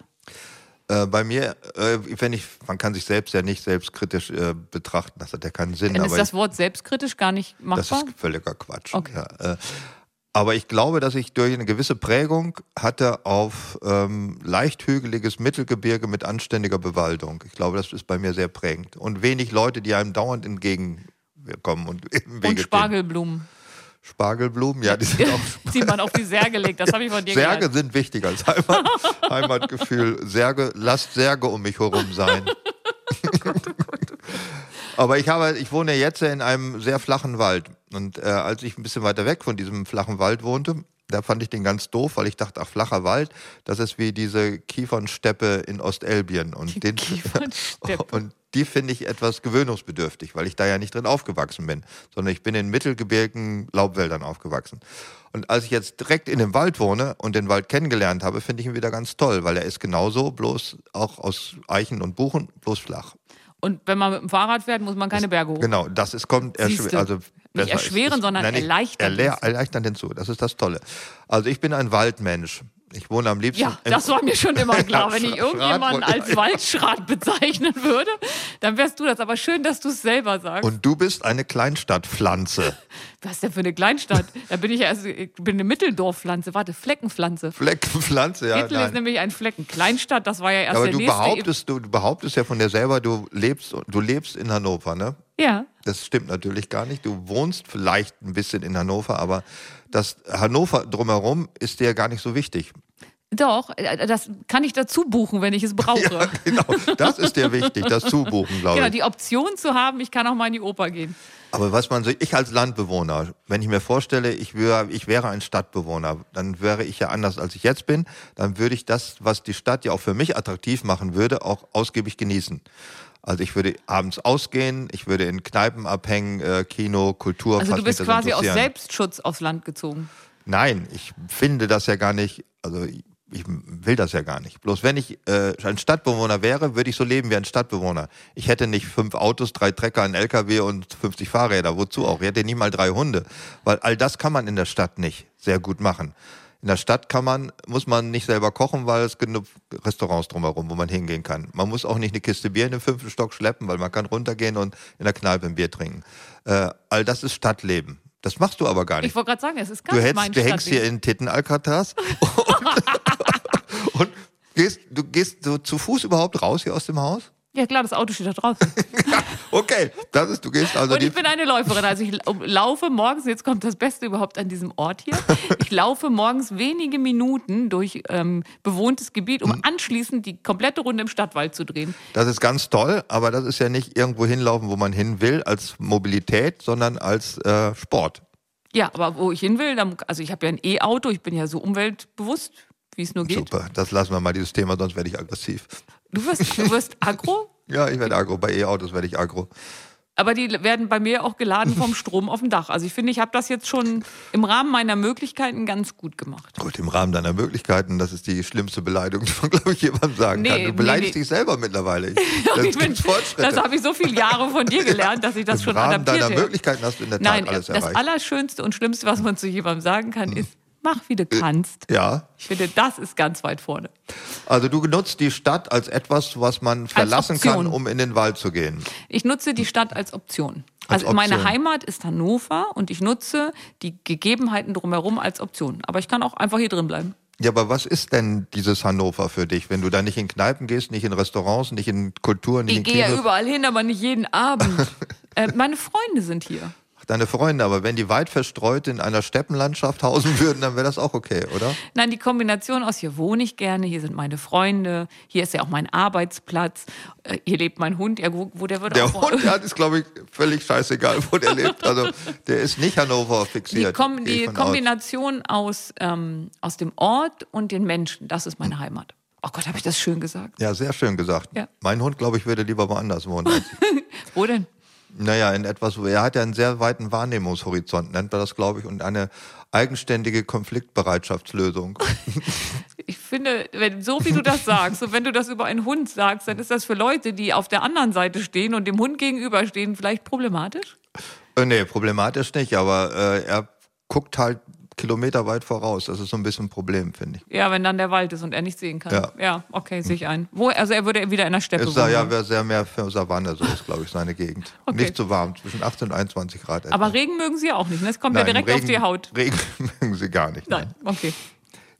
Äh, bei mir, äh, wenn ich, man kann sich selbst ja nicht selbstkritisch äh, betrachten, das hat ja keinen Sinn. Dann aber ist das Wort selbstkritisch gar nicht das machbar. ist völliger Quatsch. Okay. Ja, äh, aber ich glaube, dass ich durch eine gewisse Prägung hatte auf ähm, leicht hügeliges Mittelgebirge mit anständiger Bewaldung. Ich glaube, das ist bei mir sehr prägend. Und wenig Leute, die einem dauernd entgegenkommen und im Wege und stehen. Spargelblumen. Spargelblumen, ja, die sind auch Die man auf die Särge legt. Das habe ich von dir Särge gelernt. sind wichtig als Heimat, Heimatgefühl. Särge, lasst Särge um mich herum sein. Aber ich habe, ich wohne jetzt in einem sehr flachen Wald. Und äh, als ich ein bisschen weiter weg von diesem flachen Wald wohnte, da fand ich den ganz doof, weil ich dachte, ach, flacher Wald, das ist wie diese Kiefernsteppe in Ostelbien. Und, den, Kiefernsteppe. und die finde ich etwas gewöhnungsbedürftig, weil ich da ja nicht drin aufgewachsen bin, sondern ich bin in mittelgebirgigen Laubwäldern aufgewachsen. Und als ich jetzt direkt in dem Wald wohne und den Wald kennengelernt habe, finde ich ihn wieder ganz toll, weil er ist genauso, bloß auch aus Eichen und Buchen, bloß flach. Und wenn man mit dem Fahrrad fährt, muss man keine Berge hoch. Genau, das ist, kommt erschwer, also besser erschweren, ist, sondern nicht, erleichtern erleichtern hinzu. Das ist das Tolle. Also ich bin ein Waldmensch. Ich wohne am liebsten. Ja, das war mir schon immer klar. Wenn ich irgendjemanden als Waldschrat bezeichnen würde, dann wärst du das. Aber schön, dass du es selber sagst. Und du bist eine Kleinstadtpflanze. Was ist denn für eine Kleinstadt? Da bin ich ja, also, ich bin eine Mitteldorfpflanze. Warte, Fleckenpflanze. Fleckenpflanze, ja. Gittel ist nämlich ein Flecken. Kleinstadt, das war ja erst Aber der du nächste. behauptest, du, du behauptest ja von dir selber, du lebst, du lebst in Hannover, ne? ja, Das stimmt natürlich gar nicht. Du wohnst vielleicht ein bisschen in Hannover, aber das Hannover drumherum ist dir gar nicht so wichtig. doch. äh, Das kann ich dazu buchen, wenn ich es brauche. Ja, genau. Das ist dir wichtig, das Zubuchen, glaube Genau, ich. die Option zu haben, ich kann auch mal in die Oper gehen. Aber was man so, ich als Landbewohner, wenn ich mir vorstelle, ich, wär, ich wäre ein Stadtbewohner, dann wäre ich ja anders als ich jetzt bin, dann würde ich das, was die Stadt ja auch für mich attraktiv machen würde, auch ausgiebig genießen. Also ich würde abends ausgehen, ich würde in Kneipen abhängen, äh, Kino, Kultur. Also du bist quasi aus. Selbstschutz aufs Land gezogen. Nein, ich finde das ja gar nicht, also ich, ich will das ja gar nicht. Bloß wenn ich äh, ein Stadtbewohner wäre, würde ich so leben wie ein Stadtbewohner. Ich hätte nicht fünf Autos, drei Trecker, einen LKW und 50 Fahrräder. Wozu auch? Ich hätte nie mal drei Hunde. Weil all das kann man in der Stadt nicht sehr gut machen. In der Stadt kann man, muss man nicht selber kochen, weil es genug Restaurants drumherum, wo man hingehen kann. Man muss auch nicht eine Kiste Bier in den fünften Stock schleppen, weil man kann runtergehen und in der Kneipe ein Bier trinken. Äh, all das ist Stadtleben. Das machst du aber gar nicht. Ich wollte gerade sagen, es ist Du, ganz hättest, mein du hängst hier in Titten-Alcatraz und, und gehst, du gehst so zu Fuß überhaupt raus hier aus dem Haus? Ja klar, das Auto steht da draußen. Okay, das ist, du gehst also Und ich bin eine Läuferin. Also ich lau- laufe morgens, jetzt kommt das Beste überhaupt an diesem Ort hier. Ich laufe morgens wenige Minuten durch ähm, bewohntes Gebiet, Hm. um anschließend die komplette Runde im Stadtwald zu drehen. das ist ganz toll, aber das ist ja nicht irgendwo hinlaufen, wo man hin will als Mobilität, sondern als äh, Sport. Ja, aber wo ich hin will, dann, also ich habe ja ein E-Auto, ich bin ja so umweltbewusst, wie es nur geht. Super, das lassen wir mal dieses Thema, sonst werde ich aggressiv. Du wirst, du wirst aggro, Ja, ich werde agro. Bei E-Autos werde ich agro. aber die werden bei mir auch geladen vom Strom auf dem Dach. Also ich finde, ich habe das jetzt schon im Rahmen meiner Möglichkeiten ganz gut gemacht. Gut, im Rahmen deiner Möglichkeiten, das ist die schlimmste Beleidigung, die man, glaube ich, jemandem sagen Nee, kann. Du nee, beleidigst nee. dich selber mittlerweile. Das Ich bin, das habe ich so viele Jahre von dir gelernt, dass ich das Im schon Rahmen adaptiert deiner habe. Möglichkeiten hast du in der Tat Nein, alles das erreicht. Allerschönste und Schlimmste, was man zu jemandem sagen kann, ist, mach wie du kannst. ja, Ich finde, das ist ganz weit vorne. also du nutzt die Stadt als etwas, was man verlassen kann, um in den Wald zu gehen. Ich nutze die Stadt als Option. Als Also meine Option. Heimat ist Hannover und ich nutze die Gegebenheiten drumherum als Option. Aber ich kann auch einfach hier drin bleiben. Ja, aber was ist denn dieses Hannover für dich, wenn du da nicht in Kneipen gehst, nicht in Restaurants, nicht in Kultur, nicht Ich in gehe ja überall hin, aber nicht jeden Abend. äh, meine Freunde sind hier. Deine Freunde, aber wenn die weit verstreut in einer Steppenlandschaft hausen würden, dann wäre das auch okay, oder? Nein, die Kombination aus hier wohne ich gerne, hier sind meine Freunde, hier ist ja auch mein Arbeitsplatz, äh, hier lebt mein Hund, ja, wo, wo der wird Der auch Hund, der ist, glaube ich, völlig scheißegal, wo der lebt. Also der ist nicht Hannover die, fixiert. Kom gehe ich die von aus. Kombination aus, ähm, aus dem Ort und den Menschen, das ist meine Heimat. Oh Gott, habe ich das schön gesagt. Ja, sehr schön gesagt. Ja. Mein Hund, glaube ich, würde lieber woanders wohnen. Wo denn? Naja, in etwas, er hat ja einen sehr weiten Wahrnehmungshorizont, nennt man das, glaube ich, und eine eigenständige Konfliktbereitschaftslösung. Ich finde, wenn, so wie du das sagst und wenn du das über einen Hund sagst, dann ist das für Leute, die auf der anderen Seite stehen und dem Hund gegenüberstehen, vielleicht problematisch? Äh, nee, problematisch nicht, aber äh, er guckt halt kilometerweit voraus. Das ist so ein bisschen ein Problem, finde ich. Ja, wenn dann der Wald ist und er nicht sehen kann. Ja. Ja, okay, sehe ich ein. Wo, also er würde wieder in der Steppe sei wohnen. ja wer sehr mehr für Savanne, so ist, glaube ich, seine Gegend. Okay. Nicht so warm, zwischen 18 und 21 Grad. etwa. Aber Regen mögen sie auch nicht. Ne? Es kommt Nein, ja direkt Regen, auf die Haut. Regen mögen sie gar nicht. Nein, okay.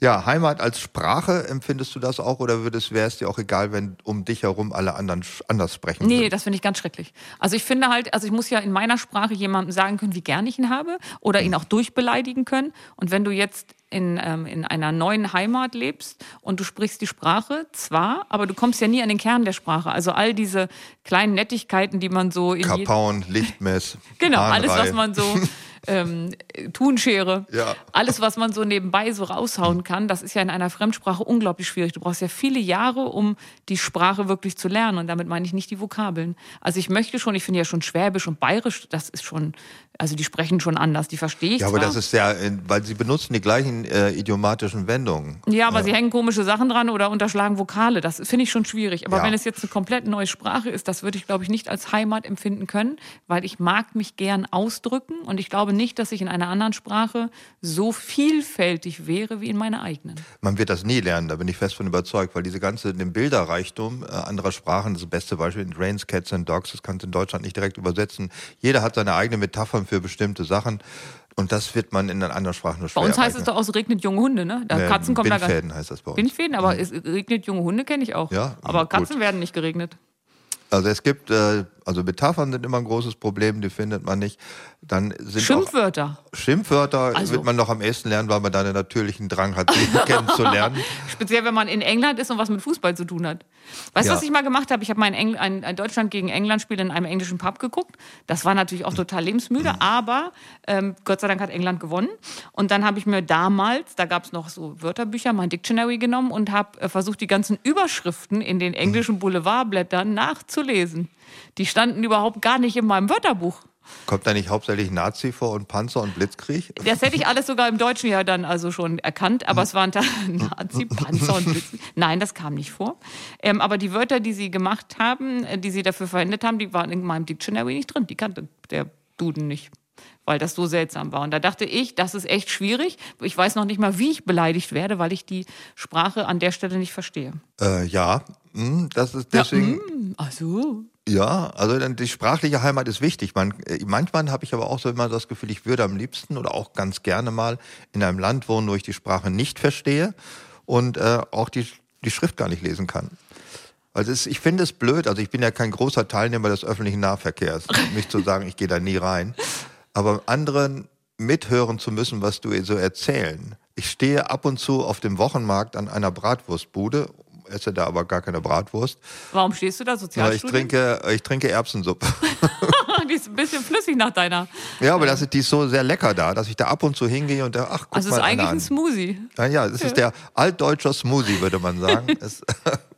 Ja, Heimat als Sprache, empfindest du das auch oder wäre es dir auch egal, wenn um dich herum alle anderen anders sprechen? Nee, würden? das finde ich ganz schrecklich. Also ich finde halt, also ich muss ja in meiner Sprache jemandem sagen können, wie gern ich ihn habe oder ihn auch durchbeleidigen können. Und wenn du jetzt in, ähm, in einer neuen Heimat lebst und du sprichst die Sprache, zwar, aber du kommst ja nie an den Kern der Sprache. Also all diese kleinen Nettigkeiten, die man so in Kapaun, Lichtmess. Genau, alles, Hahnrei. was man so, ähm, Tunschere, Ja. alles, was man so nebenbei so raushauen kann, das ist ja in einer Fremdsprache unglaublich schwierig. Du brauchst ja viele Jahre, um die Sprache wirklich zu lernen. Und damit meine ich nicht die Vokabeln. Also ich möchte schon, ich finde ja schon Schwäbisch und Bayerisch, das ist schon, also die sprechen schon anders, die verstehe ich Ja, aber zwar. das ist ja, äh, weil sie benutzen die gleichen äh, idiomatischen Wendungen. Ja, aber sie hängen komische Sachen dran oder unterschlagen Vokale. Das finde ich schon schwierig. Aber Ja. wenn es jetzt eine komplett neue Sprache ist, das würde ich, glaube ich, nicht als Heimat empfinden können, weil ich mag mich gern ausdrücken und ich glaube nicht, dass ich in einer anderen Sprache so vielfältig wäre wie in meiner eigenen. Man wird das nie lernen, da bin ich fest von überzeugt, weil diese ganze, den Bilderreichtum äh, anderer Sprachen, das beste Beispiel in Rains, Cats and Dogs, das kannst du in Deutschland nicht direkt übersetzen. Jeder hat seine eigenen Metaphern für bestimmte Sachen und das wird man in einer anderen Sprache nur Bei schwer uns heißt es doch auch, es regnet junge Hunde, ne? Da Nee, Katzen kommen da Bindfäden heißt das bei uns. Bindfäden, aber es regnet junge Hunde kenne ich auch. Ja, aber gut. Katzen werden nicht geregnet. Also es gibt, äh, also Metaphern sind immer ein großes Problem, die findet man nicht. Dann sind Schimpfwörter. auch Schimpfwörter Also- wird man noch am ehesten lernen, weil man da einen natürlichen Drang hat, sie kennenzulernen. Speziell, wenn man in England ist und was mit Fußball zu tun hat. Weißt du, Ja. was ich mal gemacht habe? Ich habe mal ein, ein, ein Deutschland gegen England-Spiel in einem englischen Pub geguckt. Das war natürlich auch total lebensmüde, Mhm. aber ähm, Gott sei Dank hat England gewonnen. Und dann habe ich mir damals, da gab es noch so Wörterbücher, mein Dictionary genommen und habe äh, versucht, die ganzen Überschriften in den englischen Mhm. Boulevardblättern nachzulesen. Die standen überhaupt gar nicht in meinem Wörterbuch. Kommt da nicht hauptsächlich Nazi vor und Panzer und Blitzkrieg? Das hätte ich alles sogar im Deutschen ja dann also schon erkannt, aber es waren da Nazi, Panzer und Blitz. Nein, das kam nicht vor. Ähm, aber die Wörter, die sie gemacht haben, äh, die sie dafür verwendet haben, die waren in meinem Dictionary nicht drin. Die kannte der Duden nicht. Weil das so seltsam war. Und da dachte ich, das ist echt schwierig. Ich weiß noch nicht mal, wie ich beleidigt werde, weil ich die Sprache an der Stelle nicht verstehe. Äh, ja, hm, das ist deswegen. Hm, Ach so. Ja, also die sprachliche Heimat ist wichtig. Man, äh, manchmal habe ich aber auch so immer das Gefühl, ich würde am liebsten oder auch ganz gerne mal in einem Land wohnen, wo ich die Sprache nicht verstehe und äh, auch die, die Schrift gar nicht lesen kann. Also es, ich finde es blöd, also ich bin ja kein großer Teilnehmer des öffentlichen Nahverkehrs, nicht zu sagen, ich gehe da nie rein. Aber anderen mithören zu müssen, was du so erzählen. Ich stehe ab und zu auf dem Wochenmarkt an einer Bratwurstbude, esse da aber gar keine Bratwurst. Warum stehst du da? Aber ich trinke, ich trinke Erbsensuppe. die ist ein bisschen flüssig nach deiner. Ja, aber das ist, die ist so sehr lecker da, dass ich da ab und zu hingehe und da, ach, guck Also es mal ist eigentlich einer ein an. Smoothie. Ja, ja, das ist der altdeutscher Smoothie, würde man sagen. Es,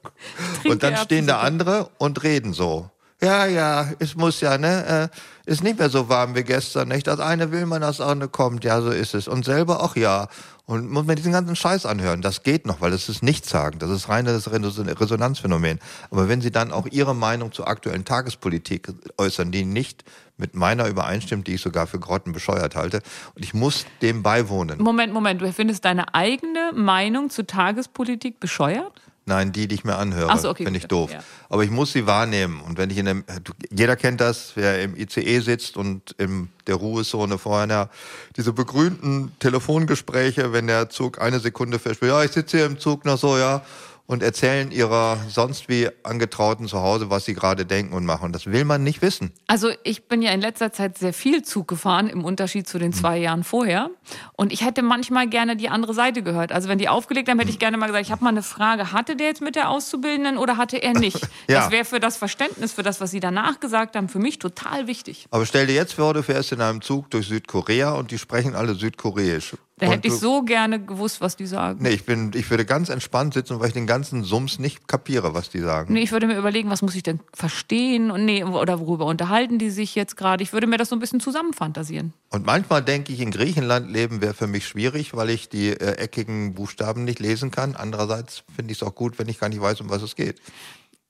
und dann stehen da andere und reden so. Ja, ja, es muss ja, ne? Äh, ist nicht mehr so warm wie gestern, nicht? Das eine will man, das andere kommt. Ja, so ist es. Und selber auch ja. Und muss man diesen ganzen Scheiß anhören. Das geht noch, weil das ist Nichtsagen. Das ist reines Reson- Resonanzphänomen. Aber wenn Sie dann auch Ihre Meinung zur aktuellen Tagespolitik äußern, die nicht mit meiner übereinstimmt, die ich sogar für grottenbescheuert halte, und ich muss dem beiwohnen. Moment, Moment, du findest deine eigene Meinung zur Tagespolitik bescheuert? Nein, die, die ich mir anhöre, so, okay, finde ich doof. ja. Aber ich muss sie wahrnehmen. Und wenn ich in du- jeder kennt das, wer im ICE sitzt und in der Ruhezone vorher diese begrünten Telefongespräche, wenn der Zug eine Sekunde verspielt, ja, ich sitze hier im Zug noch so, ja, und erzählen ihrer sonst wie Angetrauten zu Hause, was sie gerade denken und machen. Und das will man nicht wissen. Also ich bin ja in letzter Zeit sehr viel Zug gefahren, im Unterschied zu den zwei Jahren vorher. Und ich hätte manchmal gerne die andere Seite gehört. Also wenn die aufgelegt haben, hätte ich gerne mal gesagt, ich habe mal eine Frage, hatte der jetzt mit der Auszubildenden oder hatte er nicht? Ja. Das wäre für das Verständnis, für das, was Sie danach gesagt haben, für mich total wichtig. Aber stell dir jetzt vor, du fährst in einem Zug durch Südkorea und die sprechen alle Südkoreisch. Da Und hätte ich so gerne gewusst, was die sagen. Nee, ich, bin, ich würde ganz entspannt sitzen, weil ich den ganzen Sums nicht kapiere, was die sagen. Nee, ich würde mir überlegen, was muss ich denn verstehen und nee, oder worüber unterhalten die sich jetzt gerade. Ich würde mir das so ein bisschen zusammenfantasieren. Und manchmal denke ich, in Griechenland leben wäre für mich schwierig, weil ich die äh, eckigen Buchstaben nicht lesen kann. Andererseits finde ich es auch gut, wenn ich gar nicht weiß, um was es geht.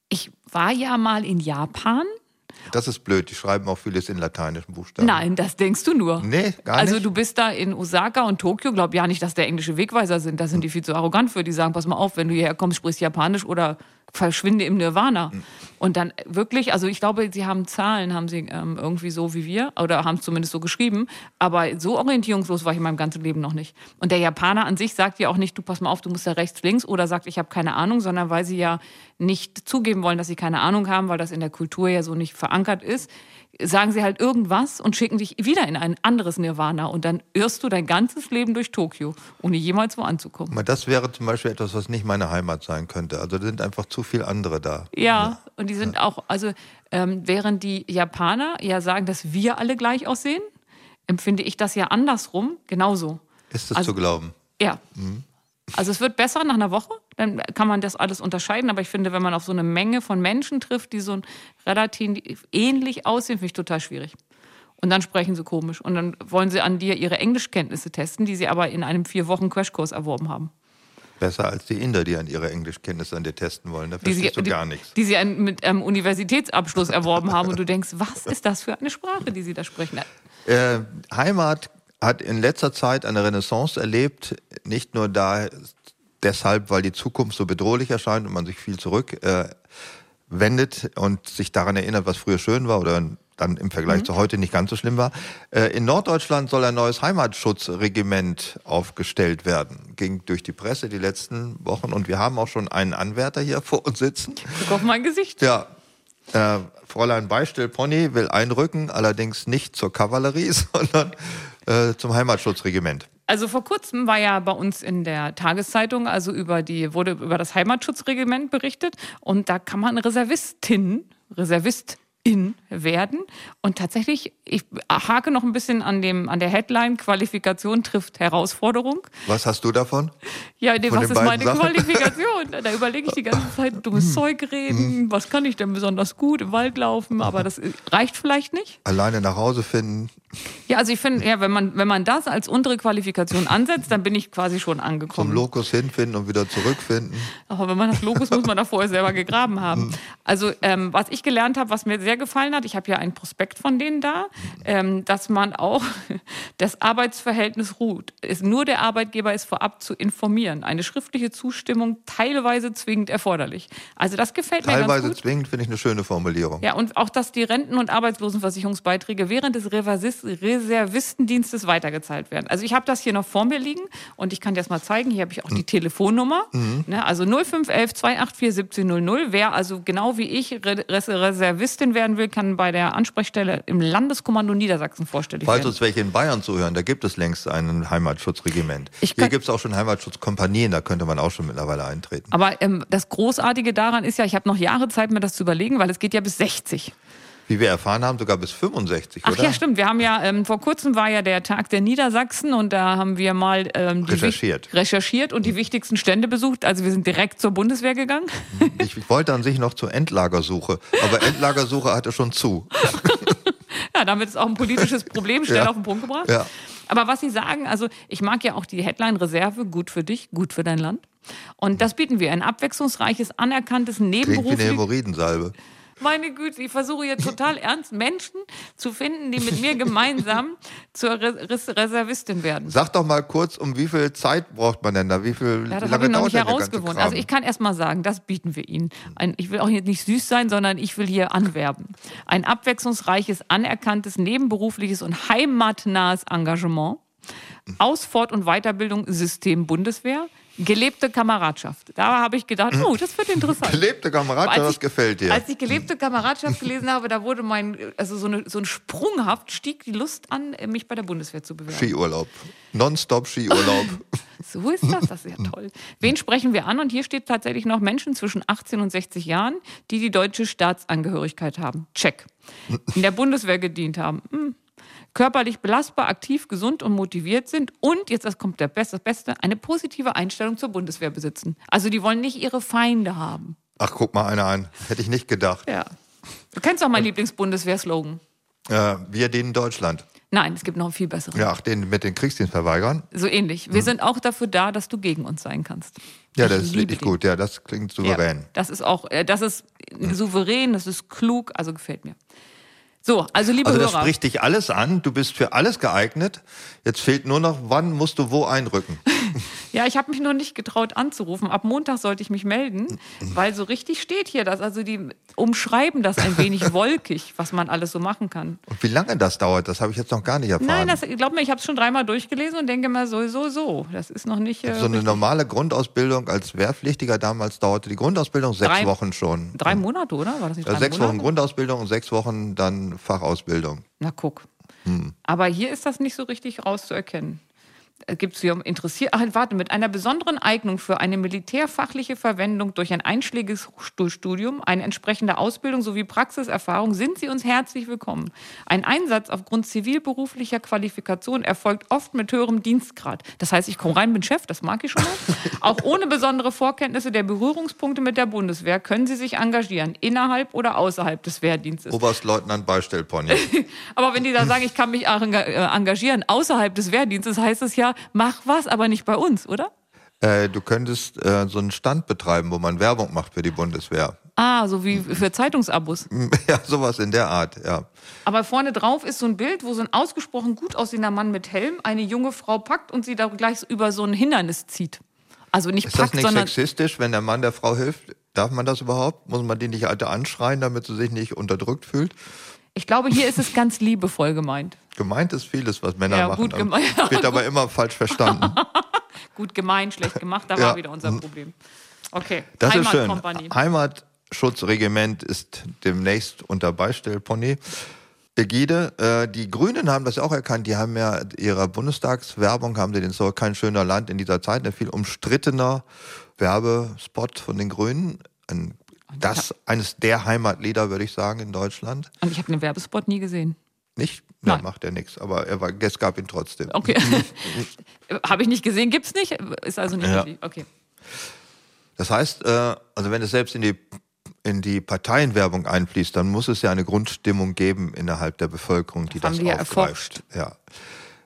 Ich war ja mal in Japan. Das ist blöd, die schreiben auch vieles in lateinischen Buchstaben. Nein, das denkst du nur. Nee, gar Also nicht. du bist da in Osaka und Tokio, glaub ja nicht, dass der englische Wegweiser sind. Da sind die viel zu arrogant für. Die sagen, pass mal auf, wenn du hierher kommst, sprichst Japanisch oder verschwinde im Nirvana. Und dann wirklich, also ich glaube, sie haben Zahlen, haben sie ähm, irgendwie so wie wir oder haben es zumindest so geschrieben. Aber so orientierungslos war ich in meinem ganzen Leben noch nicht. Und der Japaner an sich sagt ja auch nicht, du pass mal auf, du musst da rechts, links oder sagt, ich habe keine Ahnung, sondern weil sie ja nicht zugeben wollen, dass sie keine Ahnung haben, weil das in der Kultur ja so nicht verankert ist, sagen sie halt irgendwas und schicken dich wieder in ein anderes Nirvana und dann irrst du dein ganzes Leben durch Tokio, ohne jemals wo anzukommen. Das wäre zum Beispiel etwas, was nicht meine Heimat sein könnte. Also da sind einfach zu viele andere da. Ja, und die sind auch, also ähm, während die Japaner ja sagen, dass wir alle gleich aussehen, empfinde ich das ja andersrum genauso. Ist das Also- zu glauben? Ja. Also es wird besser nach einer Woche, dann kann man das alles unterscheiden. Aber ich finde, wenn man auf so eine Menge von Menschen trifft, die so relativ ähnlich aussehen, finde ich total schwierig. Und dann sprechen sie komisch. Und dann wollen sie an dir ihre Englischkenntnisse testen, die sie aber in einem vier Wochen Crashkurs erworben haben. Besser als die Inder, die an ihre Englischkenntnisse an dir testen wollen. Da Die sie, verstehst du die, gar nichts. die sie mit einem Universitätsabschluss erworben haben. Und du denkst, was ist das für eine Sprache, die sie da sprechen? Äh, Heimat hat in letzter Zeit eine Renaissance erlebt, nicht nur da deshalb, weil die Zukunft so bedrohlich erscheint und man sich viel zurück äh, und sich daran erinnert, was früher schön war oder dann im Vergleich zu heute nicht ganz so schlimm war. Äh, in Norddeutschland soll ein neues Heimatschutzregiment aufgestellt werden. Ging durch die Presse die letzten Wochen und wir haben auch schon einen Anwärter hier vor uns sitzen. Guck auf mein Gesicht. Ja. Äh, Fräulein Beistell-Pony will einrücken, allerdings nicht zur Kavallerie, sondern äh, zum Heimatschutzregiment. Also vor kurzem war ja bei uns in der Tageszeitung, also über die, wurde über das Heimatschutzregiment berichtet und da kann man Reservistin, Reservistin werden. Und tatsächlich, ich hake noch ein bisschen an, dem, an der Headline, Qualifikation trifft Herausforderung. Was hast du davon? Ja, nee, was ist meine Sachen? Qualifikation? Da überlege ich die ganze Zeit, Hm. dummes Zeug reden, was kann ich denn besonders gut, im Wald laufen, aber das reicht vielleicht nicht. Alleine nach Hause finden. Ja, also ich finde, ja, wenn man, wenn man das als untere Qualifikation ansetzt, dann bin ich quasi schon Zum angekommen. Lokus hinfinden und wieder zurückfinden. Aber wenn man das Lokus muss man da vorher selber gegraben haben. Also ähm, was ich gelernt habe, was mir sehr gefallen hat, ich habe ja ein Prospekt von denen da, ähm, dass man auch das Arbeitsverhältnis ruht. Es, nur der Arbeitgeber ist vorab zu informieren. Eine schriftliche Zustimmung teilweise zwingend erforderlich. Also das gefällt mir ganz Teilweise gut. zwingend finde ich eine schöne Formulierung. Ja, und auch, dass die Renten- und Arbeitslosenversicherungsbeiträge während des Reservistendienstes weitergezahlt werden. Also ich habe das hier noch vor mir liegen und ich kann dir das mal zeigen. Hier habe ich auch die Telefonnummer. Ne, also 0511 284 1700. Wer also genau wie ich Re Res Reservistin werden will, kann bei der Ansprechstelle im Landeskommando Niedersachsen vorstellig Falls werden. uns welche in Bayern zuhören, da gibt es längst ein Heimatschutzregiment. Ich Hier gibt es auch schon Heimatschutzkompanien, da könnte man auch schon mittlerweile eintreten. Aber ähm, das Großartige daran ist ja, ich habe noch Jahre Zeit, mir das zu überlegen, weil es geht ja bis 60. Wie wir erfahren haben, sogar bis 65, Ach oder? ja, stimmt. Wir haben ja, ähm, vor kurzem war ja der Tag der Niedersachsen und da haben wir mal ähm, Recherchiert. recherchiert und die wichtigsten Stände besucht. Also wir sind direkt zur Bundeswehr gegangen. Ich wollte an sich noch zur Endlagersuche, aber Endlagersuche hatte schon zu. Ja, damit ist auch ein politisches Problem schnell Ja. auf den Punkt gebracht. Ja. Aber was Sie sagen, also ich mag ja auch die Headline Reserve, gut für dich, gut für dein Land. Und das bieten wir, ein abwechslungsreiches, anerkanntes, Klingt wie eine nebenberufliches... Hämorrhoidensalbe. Meine Güte, ich versuche jetzt total ernst, Menschen zu finden, die mit mir gemeinsam zur Res Res Reservistin werden. Sag doch mal kurz, um wie viel Zeit braucht man denn da? Wie viel Ja, das lange habe ich noch dauert nicht. Kram? Also ich kann erst mal sagen, das bieten wir Ihnen. Ein, ich will auch hier nicht süß sein, sondern ich will hier anwerben. Ein abwechslungsreiches, anerkanntes, nebenberufliches und heimatnahes Engagement. Aus Fort- und Weiterbildung System Bundeswehr. Gelebte Kameradschaft. Da habe ich gedacht, oh, das wird interessant. Gelebte Kameradschaft, Als das ich- gefällt dir. Als ich gelebte Kameradschaft gelesen habe, da wurde mein, also so, eine, so ein sprunghaft stieg die Lust an, mich bei der Bundeswehr zu bewerben. Skiurlaub. Nonstop Skiurlaub. So ist das, das ist ja toll. Wen sprechen wir an? Und hier steht tatsächlich noch Menschen zwischen 18 und 60 Jahren, die die deutsche Staatsangehörigkeit haben. Check. In der Bundeswehr gedient haben. Hm. Körperlich belastbar, aktiv, gesund und motiviert sind und, jetzt das kommt der Beste, das Beste, eine positive Einstellung zur Bundeswehr besitzen. Also die wollen nicht ihre Feinde haben. Ach, guck mal einer an. Hätte ich nicht gedacht. Ja. Du kennst doch meinen Lieblingsbundeswehr-Slogan. Äh, wir dienen Deutschland. Nein, es gibt noch einen viel besseren. Ja, ach, den mit den Kriegsdienstverweigern. So ähnlich. Wir sind auch dafür da, dass du gegen uns sein kannst. Ja, Ich das ist wirklich den. gut. Ja, das klingt souverän. Ja, das ist auch, äh, das ist souverän, das ist klug, also gefällt mir. So, also liebe Also das Hörer. spricht dich alles an. Du bist für alles geeignet. Jetzt fehlt nur noch, wann musst du wo einrücken? Ja, ich habe mich noch nicht getraut anzurufen. Ab Montag sollte ich mich melden, weil so richtig steht hier das. Also die umschreiben das ein wenig wolkig, was man alles so machen kann. Und wie lange das dauert, das habe ich jetzt noch gar nicht erfahren. Nein, das, glaub mir, ich habe es schon dreimal durchgelesen und denke mir so, so, so. Das ist noch nicht. Äh, so eine normale Grundausbildung als Wehrpflichtiger damals dauerte die Grundausbildung sechs Drei- Wochen schon. drei Monate, oder? War das nicht Äh, drei sechs Monate? Wochen Grundausbildung und sechs Wochen dann Fachausbildung. Na guck. Hm. Aber hier ist das nicht so richtig rauszuerkennen. Gibt es hier interessiert. Ach, warte, mit einer besonderen Eignung für eine militärfachliche Verwendung durch ein einschlägiges Stu- Studium, eine entsprechende Ausbildung sowie Praxiserfahrung sind Sie uns herzlich willkommen. Ein Einsatz aufgrund zivilberuflicher Qualifikation erfolgt oft mit höherem Dienstgrad. Das heißt, ich komme rein, bin Chef, das mag ich schon mal. Auch ohne besondere Vorkenntnisse der Berührungspunkte mit der Bundeswehr können Sie sich engagieren, innerhalb oder außerhalb des Wehrdienstes. Oberstleutnant Beistellpony. Aber wenn die da sagen, ich kann mich äh, engagieren außerhalb des Wehrdienstes, heißt es ja, mach was, aber nicht bei uns, oder? äh, du könntest äh, so einen Stand betreiben, wo man Werbung macht für die Bundeswehr. Ah, so wie für Zeitungsabos. ja, sowas in der Art, ja. Aber vorne drauf ist so ein Bild, wo so ein ausgesprochen gut aussehender Mann mit Helm eine junge Frau packt und sie da gleich über so ein Hindernis zieht. Also nicht Ist das packt, nicht sondern sexistisch, wenn der Mann der Frau hilft? Darf man das überhaupt? Muss man die nicht alte anschreien, damit sie sich nicht unterdrückt fühlt? Ich glaube, hier ist es ganz liebevoll gemeint. Gemeint ist vieles, was Männer Ja, machen. gut gemeint. Wird aber immer falsch verstanden. Gut gemeint, schlecht gemacht, da Ja. war wieder unser Problem. Okay, Das ist schön. Heimatkompanie. Heimatschutzregiment ist demnächst unter Beistellpony. Ägide, äh, die Grünen haben das ja auch erkannt, die haben ja ihrer Bundestagswerbung, haben sie den so kein schöner Land in dieser Zeit, ein viel umstrittener Werbespot von den Grünen. Ein, das eines der Heimatlieder, würde ich sagen, in Deutschland. Und ich habe den Werbespot nie gesehen. Nicht? Ja, Nein. macht ja nichts, aber er war, es gab ihn trotzdem. Okay. habe ich nicht gesehen, gibt's nicht? Ist also nicht Ja. Okay. Das heißt, äh, also wenn es selbst in die, in die Parteienwerbung einfließt, dann muss es ja eine Grundstimmung geben innerhalb der Bevölkerung, die Das das, haben ja aufgreift. Ja.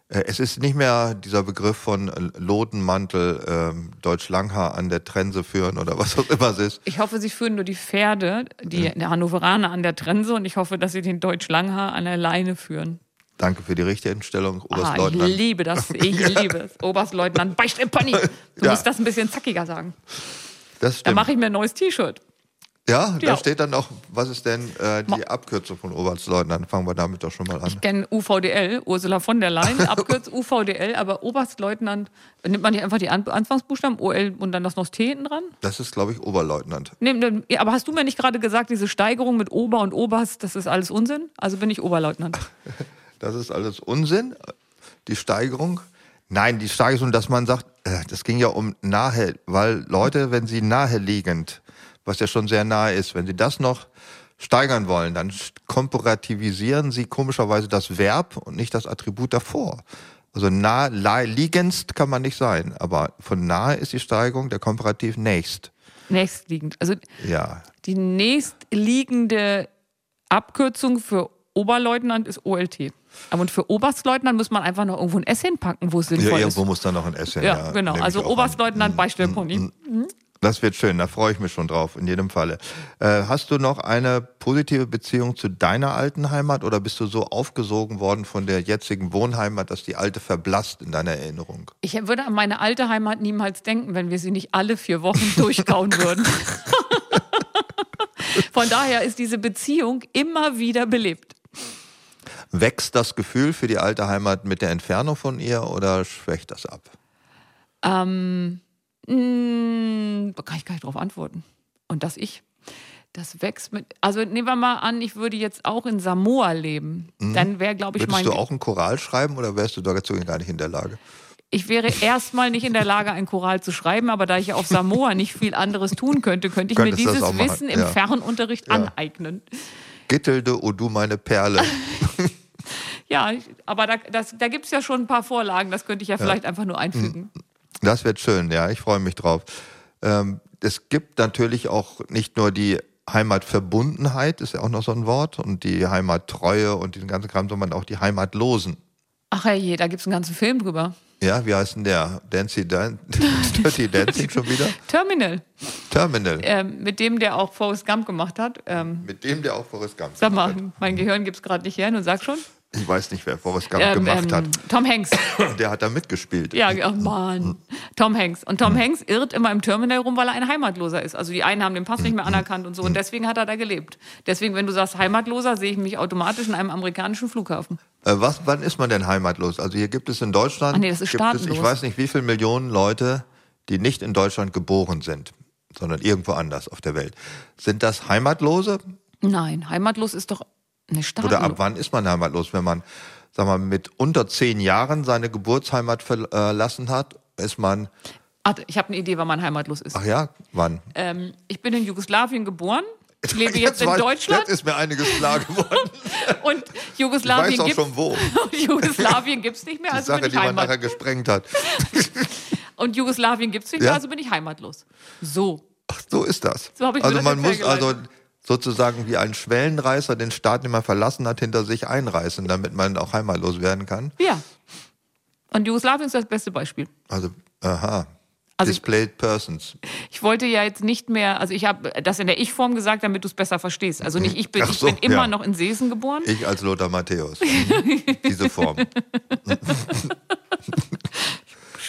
Äh, Es ist nicht mehr dieser Begriff von äh, Lodenmantel, ähm, Deutsch-Langhaar an der Trense führen oder was auch immer es ist. Ich hoffe, sie führen nur die Pferde, die der Hannoveraner an der Trense und ich hoffe, dass sie den Deutsch Langhaar an der Leine führen. Danke für die Richtigstellung, Ah, ich Oberstleutnant. liebe das. Ich liebe es. Oberstleutnant Beistellpony. Du Ja. musst das ein bisschen zackiger sagen. das Dann stimmt. mache ich mir ein neues T-Shirt. Ja, Ja. da steht dann noch, was ist denn äh, die Abkürzung von Oberstleutnant? Fangen wir damit doch schon mal an. Ich kenne UVDL, Ursula von der Leyen, abkürzt UVDL, aber Oberstleutnant, nimmt man nicht einfach die An Anfangsbuchstaben, OL und dann das noch T hinten dran? Das ist, glaube ich, Oberleutnant. Nee, aber hast du mir nicht gerade gesagt, diese Steigerung mit Ober und Oberst, das ist alles Unsinn? Also bin ich Oberleutnant. Das ist alles Unsinn, die Steigerung. Nein, die Steigerung, dass man sagt, äh, das ging ja um nahe, weil Leute, wenn sie naheliegend, was ja schon sehr nahe ist, wenn sie das noch steigern wollen, dann komparativisieren sie komischerweise das Verb und nicht das Attribut davor. Also nah, liegendst kann man nicht sein, aber von nahe ist die Steigerung der Komparativ nächst. Nächstliegend. Also Ja, die nächstliegende Abkürzung für Oberleutnant ist OLT. Aber und für Oberstleutnant muss man einfach noch irgendwo ein S hinpacken, wo es ja sinnvoll irgendwo ist. muss da noch ein S hin. Ja, genau. nehme ich Also. Oberstleutnant Beistellpony. Das wird schön, da freue ich mich schon drauf, in jedem Falle. Äh, hast du noch eine positive Beziehung zu deiner alten Heimat oder bist du so aufgesogen worden von der jetzigen Wohnheimat, dass die alte verblasst in deiner Erinnerung? Ich würde an meine alte Heimat niemals denken, wenn wir sie nicht alle vier Wochen durchkauen würden. Von daher ist diese Beziehung immer wieder belebt. Wächst das Gefühl für die alte Heimat mit der Entfernung von ihr oder schwächt das ab? Ähm, mh, da kann ich gar nicht drauf antworten. Und das ich. Das wächst mit. Also nehmen wir mal an, ich würde jetzt auch in Samoa leben. Dann wäre, glaube ich, Mhm. Würdest mein. du auch ein Choral schreiben oder wärst du dazu gar nicht in der Lage? Ich wäre erstmal nicht in der Lage, ein Choral zu schreiben, aber da ich ja auf Samoa nicht viel anderes tun könnte, könnte ich mir Könntest das dieses Wissen im ja. Fernunterricht aneignen. Gittelde, oh du meine Perle. Ja, aber da, das- da gibt es ja schon ein paar Vorlagen, das könnte ich ja vielleicht einfach nur einfügen. Das wird schön, ja, ich freue mich drauf. Ähm, es gibt natürlich auch nicht nur die Heimatverbundenheit, ist ja auch noch so ein Wort, und die Heimattreue und diesen ganzen Kram, sondern auch die Heimatlosen. Ach je, da gibt es einen ganzen Film drüber. Ja, wie heißt denn der? Dancy Dan Dirty Dancing schon wieder? Terminal, Terminal. ähm, mit dem der auch Forrest Gump gemacht hat. Ähm, Mit dem, der auch Forrest Gump sag gemacht mal, mein Gehirn gibt es gerade nicht her, und sag schon. Ich weiß nicht, wer Forrest Gump Ähm, gemacht ähm, hat. Tom Hanks. Der hat da mitgespielt. Ja, oh Mann. Tom Hanks. Und Tom Hanks irrt immer im Terminal rum, weil er ein Heimatloser ist. Also die einen haben den Pass nicht mehr anerkannt und so. Und deswegen hat er da gelebt. Deswegen, wenn du sagst Heimatloser, sehe ich mich automatisch in einem amerikanischen Flughafen. Äh, was, wann ist man denn heimatlos? Also hier gibt es in Deutschland, Ach nee, das ist gibt es, staatenlos. ich weiß nicht, wie viele Millionen Leute, die nicht in Deutschland geboren sind, sondern irgendwo anders auf der Welt. Sind das Heimatlose? Nein, heimatlos ist doch eine Stadt. Oder ab wann ist man heimatlos? Wenn man, sag mal, mit unter zehn Jahren seine Geburtsheimat verlassen hat, ist man, ich habe eine Idee, wann man heimatlos ist. ach ja, wann? Ähm, ich bin in Jugoslawien geboren. Ich lebe jetzt, in weiß- Deutschland Jetzt ist mir einiges klar geworden. und Ich Jugoslawien weiß auch gibt schon wo. Jugoslawien gibt's nicht mehr, Die also Sache, bin ich die man nachher gesprengt hat. Und Jugoslawien gibt's nicht Ja? mehr, also bin ich heimatlos. So. Ach, so ist das. So ich also das man jetzt muss also. Sozusagen wie ein Schwellenreißer den Staat, den man verlassen hat, hinter sich einreißen, damit man auch heimatlos werden kann. Ja. Und Jugoslawien ist das beste Beispiel. Also, aha. Also ich- Displayed Persons. Ich wollte ja jetzt nicht mehr, also ich habe das in der Ich-Form gesagt, damit du es besser verstehst. Also nicht ich bin, so, ich bin immer ja. noch in Seesen geboren. Ich als Lothar Matthäus. Diese Form.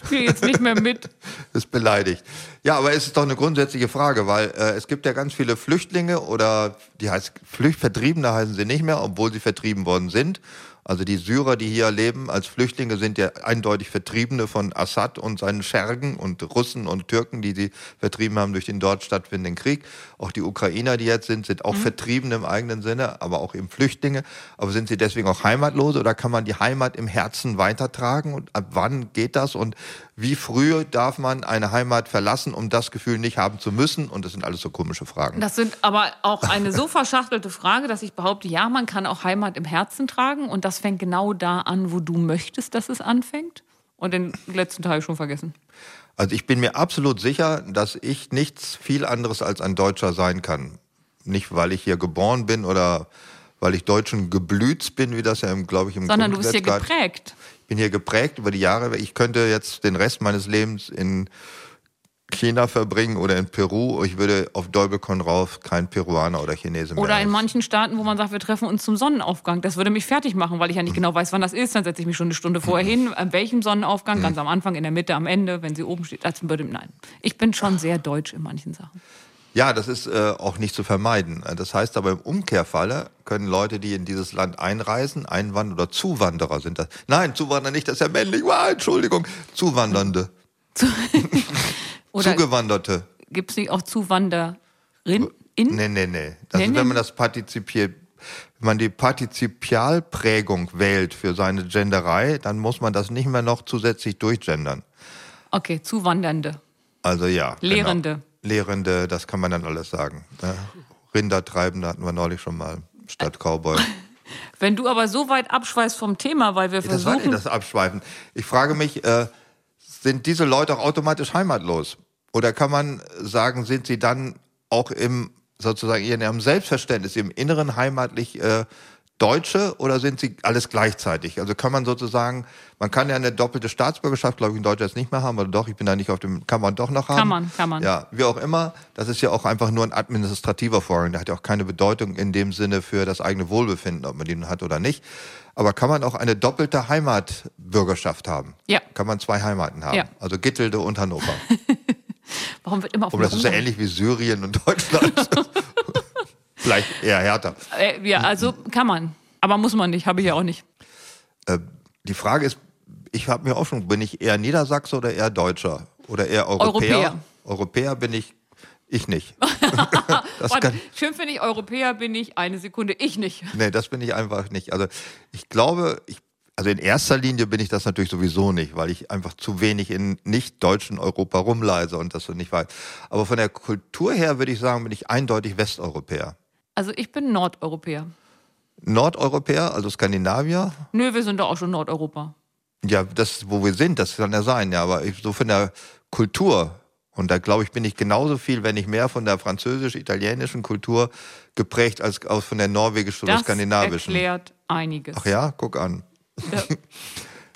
Spiele jetzt nicht mehr mit. ist beleidigt. Ja, aber es ist doch eine grundsätzliche Frage, weil äh, es gibt ja ganz viele Flüchtlinge oder die heißt Flücht Vertriebene heißen sie nicht mehr, obwohl sie vertrieben worden sind. Also die Syrer, die hier leben als Flüchtlinge, sind ja eindeutig Vertriebene von Assad und seinen Schergen und Russen und Türken, die sie vertrieben haben durch den dort stattfindenden Krieg. Auch die Ukrainer, die jetzt sind, sind auch Vertriebene im eigenen Sinne, aber auch eben Flüchtlinge. Aber sind sie deswegen auch heimatlose oder kann man die Heimat im Herzen weitertragen? Und ab wann geht das? Und wie früh darf man eine Heimat verlassen, um das Gefühl nicht haben zu müssen? Und das sind alles so komische Fragen. Das sind aber auch eine so verschachtelte Frage, dass ich behaupte, ja, man kann auch Heimat im Herzen tragen und das fängt genau da an, wo du möchtest, dass es anfängt. Und den letzten Teil schon vergessen. Also ich bin mir absolut sicher, dass ich nichts viel anderes als ein Deutscher sein kann. Nicht, weil ich hier geboren bin oder weil ich Deutschen geblüht bin, wie das ja, glaube ich, im Sondern du bist hier geprägt. Ich bin hier geprägt über die Jahre. Ich könnte jetzt den Rest meines Lebens in China verbringen oder in Peru. Ich würde auf Dolbekon rauf kein Peruaner oder Chinese mehr. Oder in manchen Staaten, wo man sagt, wir treffen uns zum Sonnenaufgang. Das würde mich fertig machen, weil ich ja nicht genau weiß, wann das ist. Dann setze ich mich schon eine Stunde vorher hin. An welchem Sonnenaufgang? Ganz am Anfang, in der Mitte, am Ende, wenn sie oben steht. Das würde, nein. Ich bin schon sehr deutsch in manchen Sachen. Ja, das ist äh, auch nicht zu vermeiden. Das heißt aber im Umkehrfalle können Leute, die in dieses Land einreisen, Einwanderer oder Zuwanderer sind das. Nein, Zuwanderer nicht, das ist ja männlich. Wow, Entschuldigung. Zuwandernde. Zugewanderte. gibt es nicht auch Zuwanderin? In? Nee, nee, nee. Das Nee, ist, wenn man das partizipiert, wenn man die Partizipialprägung wählt für seine Genderei, dann muss man das nicht mehr noch zusätzlich durchgendern. Okay, Zuwandernde. Also ja. Lehrende. Genau. Lehrende, das kann man dann alles sagen. Ne? Rindertreibende hatten wir neulich schon mal statt Cowboy. Wenn du aber so weit abschweißt vom Thema, weil wir Das war nicht versuchen. das Abschweifen. Ich frage mich, äh, sind diese Leute auch automatisch heimatlos? Oder kann man sagen, sind sie dann auch im sozusagen in ihrem Selbstverständnis, im Inneren heimatlich äh, Deutsche oder sind sie alles gleichzeitig? Also kann man sozusagen, man kann ja eine doppelte Staatsbürgerschaft, glaube ich, in Deutschland jetzt nicht mehr haben, oder doch, ich bin da nicht auf dem, kann man doch noch haben? Kann man, kann man. Ja, wie auch immer, das ist ja auch einfach nur ein administrativer Vorgang, der hat ja auch keine Bedeutung in dem Sinne für das eigene Wohlbefinden, ob man den hat oder nicht. Aber kann man auch eine doppelte Heimatbürgerschaft haben? Ja. Kann man zwei Heimaten haben? Ja. Also Gittelde und Hannover. Warum wird immer auf mich das ist ja ähnlich wie Syrien und Deutschland. Vielleicht eher härter. Äh, ja, also kann man. Aber muss man nicht, habe ich ja auch nicht. Äh, die Frage ist, ich habe mir auch schon, bin ich eher Niedersachse oder eher Deutscher? Oder eher Europäer? Europäer. Europäer bin ich, ich nicht. das Warte, kann, schön finde ich, Europäer bin ich, eine Sekunde, ich nicht. nee, das bin ich einfach nicht. Also ich glaube, ich, also in erster Linie bin ich das natürlich sowieso nicht, weil ich einfach zu wenig in nicht-deutschen Europa rumleise und das so nicht weiß. Aber von der Kultur her würde ich sagen, bin ich eindeutig Westeuropäer. Also ich bin Nordeuropäer. Nordeuropäer, also Skandinavier. Nö, wir sind doch auch schon Nordeuropa. Ja, das, wo wir sind, das kann ja sein, ja, aber ich, so von der Kultur. Und da glaube ich, bin ich genauso viel, wenn nicht mehr von der französisch-italienischen Kultur geprägt als aus von der norwegisch oder Das skandinavischen. erklärt einiges. Ach ja, guck an.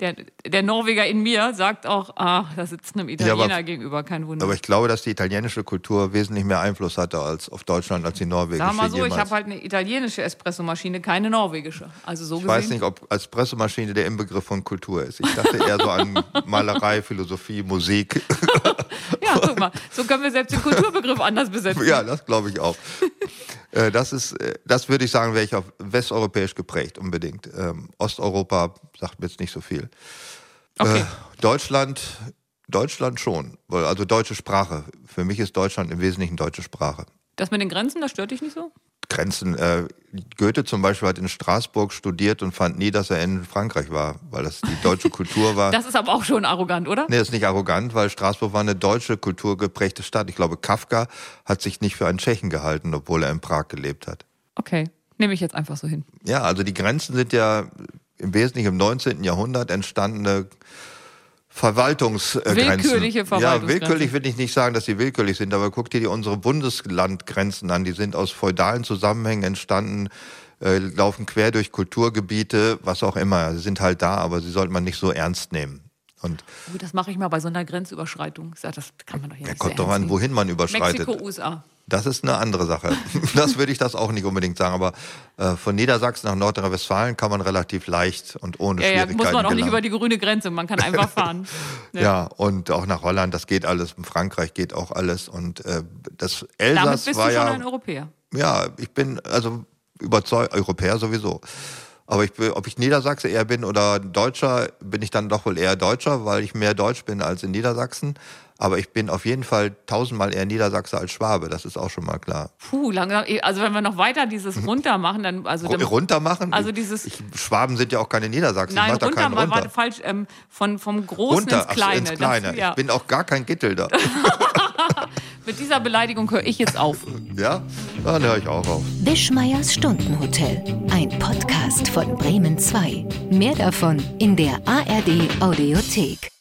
Der, der Norweger in mir sagt auch, ach, da sitzt einem Italiener aber- gegenüber, kein Wunder. Aber ich glaube, dass die italienische Kultur wesentlich mehr Einfluss hatte als auf Deutschland als die norwegische. Sag mal so, ich jemals. habe halt eine italienische Espressomaschine, keine norwegische. Also so Ich gesehen. weiß nicht, ob Espressomaschine der Inbegriff von Kultur ist. Ich dachte eher so an Malerei, Philosophie, Musik. Ja, guck mal, so können wir selbst den Kulturbegriff anders besetzen. Ja, das glaube ich auch. Äh, Das ist, äh, das würde ich sagen, wäre ich auf westeuropäisch geprägt, unbedingt. Ähm, Osteuropa sagt mir jetzt nicht so viel. Okay. Äh, Deutschland, Deutschland schon. Also deutsche Sprache. Für mich ist Deutschland im Wesentlichen deutsche Sprache. Das mit den Grenzen, das stört dich nicht so? Grenzen. Äh, Goethe zum Beispiel hat in Straßburg studiert und fand nie, dass er in Frankreich war, weil das die deutsche Kultur war. Das ist aber auch schon arrogant, oder? Nee, das ist nicht arrogant, weil Straßburg war eine deutsche kulturgeprägte Stadt. Ich glaube, Kafka hat sich nicht für einen Tschechen gehalten, obwohl er in Prag gelebt hat. Okay, nehme ich jetzt einfach so hin. Ja, also die Grenzen sind ja im Wesentlichen im 19. Jahrhundert entstandene Verwaltungsgrenzen. Willkürliche Ja, Verwaltungsgrenzen. willkürlich will ich nicht sagen, dass sie willkürlich sind, aber guck dir die unsere Bundeslandgrenzen an. Die sind aus feudalen Zusammenhängen entstanden, äh, laufen quer durch Kulturgebiete, was auch immer. Sie sind halt da, aber sie sollte man nicht so ernst nehmen. Und Oh, das mache ich mal bei so einer Grenzüberschreitung. Sag, Das kann man doch hier ja, nicht kommt doch an, wohin man überschreitet. Mexiko, USA. Das ist eine andere Sache. Das würde ich das auch nicht unbedingt sagen. Aber äh, von Niedersachsen nach Nordrhein-Westfalen kann man relativ leicht und ohne Ja, ja, Schwierigkeiten muss man auch nicht gelangen. über die grüne Grenze, man kann einfach fahren. ja. und auch nach Holland, das geht alles. In Frankreich geht auch alles. Und äh, das Damit Elsass bist war du schon ja, ein Europäer. ja, ich bin also überzeugt, Europäer sowieso. Aber ich, ob ich Niedersachse eher bin oder Deutscher, bin ich dann doch wohl eher Deutscher, weil ich mehr Deutsch bin als in Niedersachsen. Aber ich bin auf jeden Fall tausendmal eher Niedersachse als Schwabe. Das ist auch schon mal klar. Puh, langsam. Also wenn wir noch weiter dieses runter machen, dann also dann, runter machen? Also dieses- ich, Schwaben sind ja auch keine Niedersachsen. nein mach da runter, war, runter. falsch. Ähm, von vom Großen runter, ins ach Kleine. ins Kleine. Das, ja. Ich bin auch gar kein Gittel da. Mit dieser Beleidigung höre ich jetzt auf. ja? Dann höre ich auch auf. Wischmeiers Stundenhotel. Ein Podcast von Bremen 2. Mehr davon in der ARD Audiothek.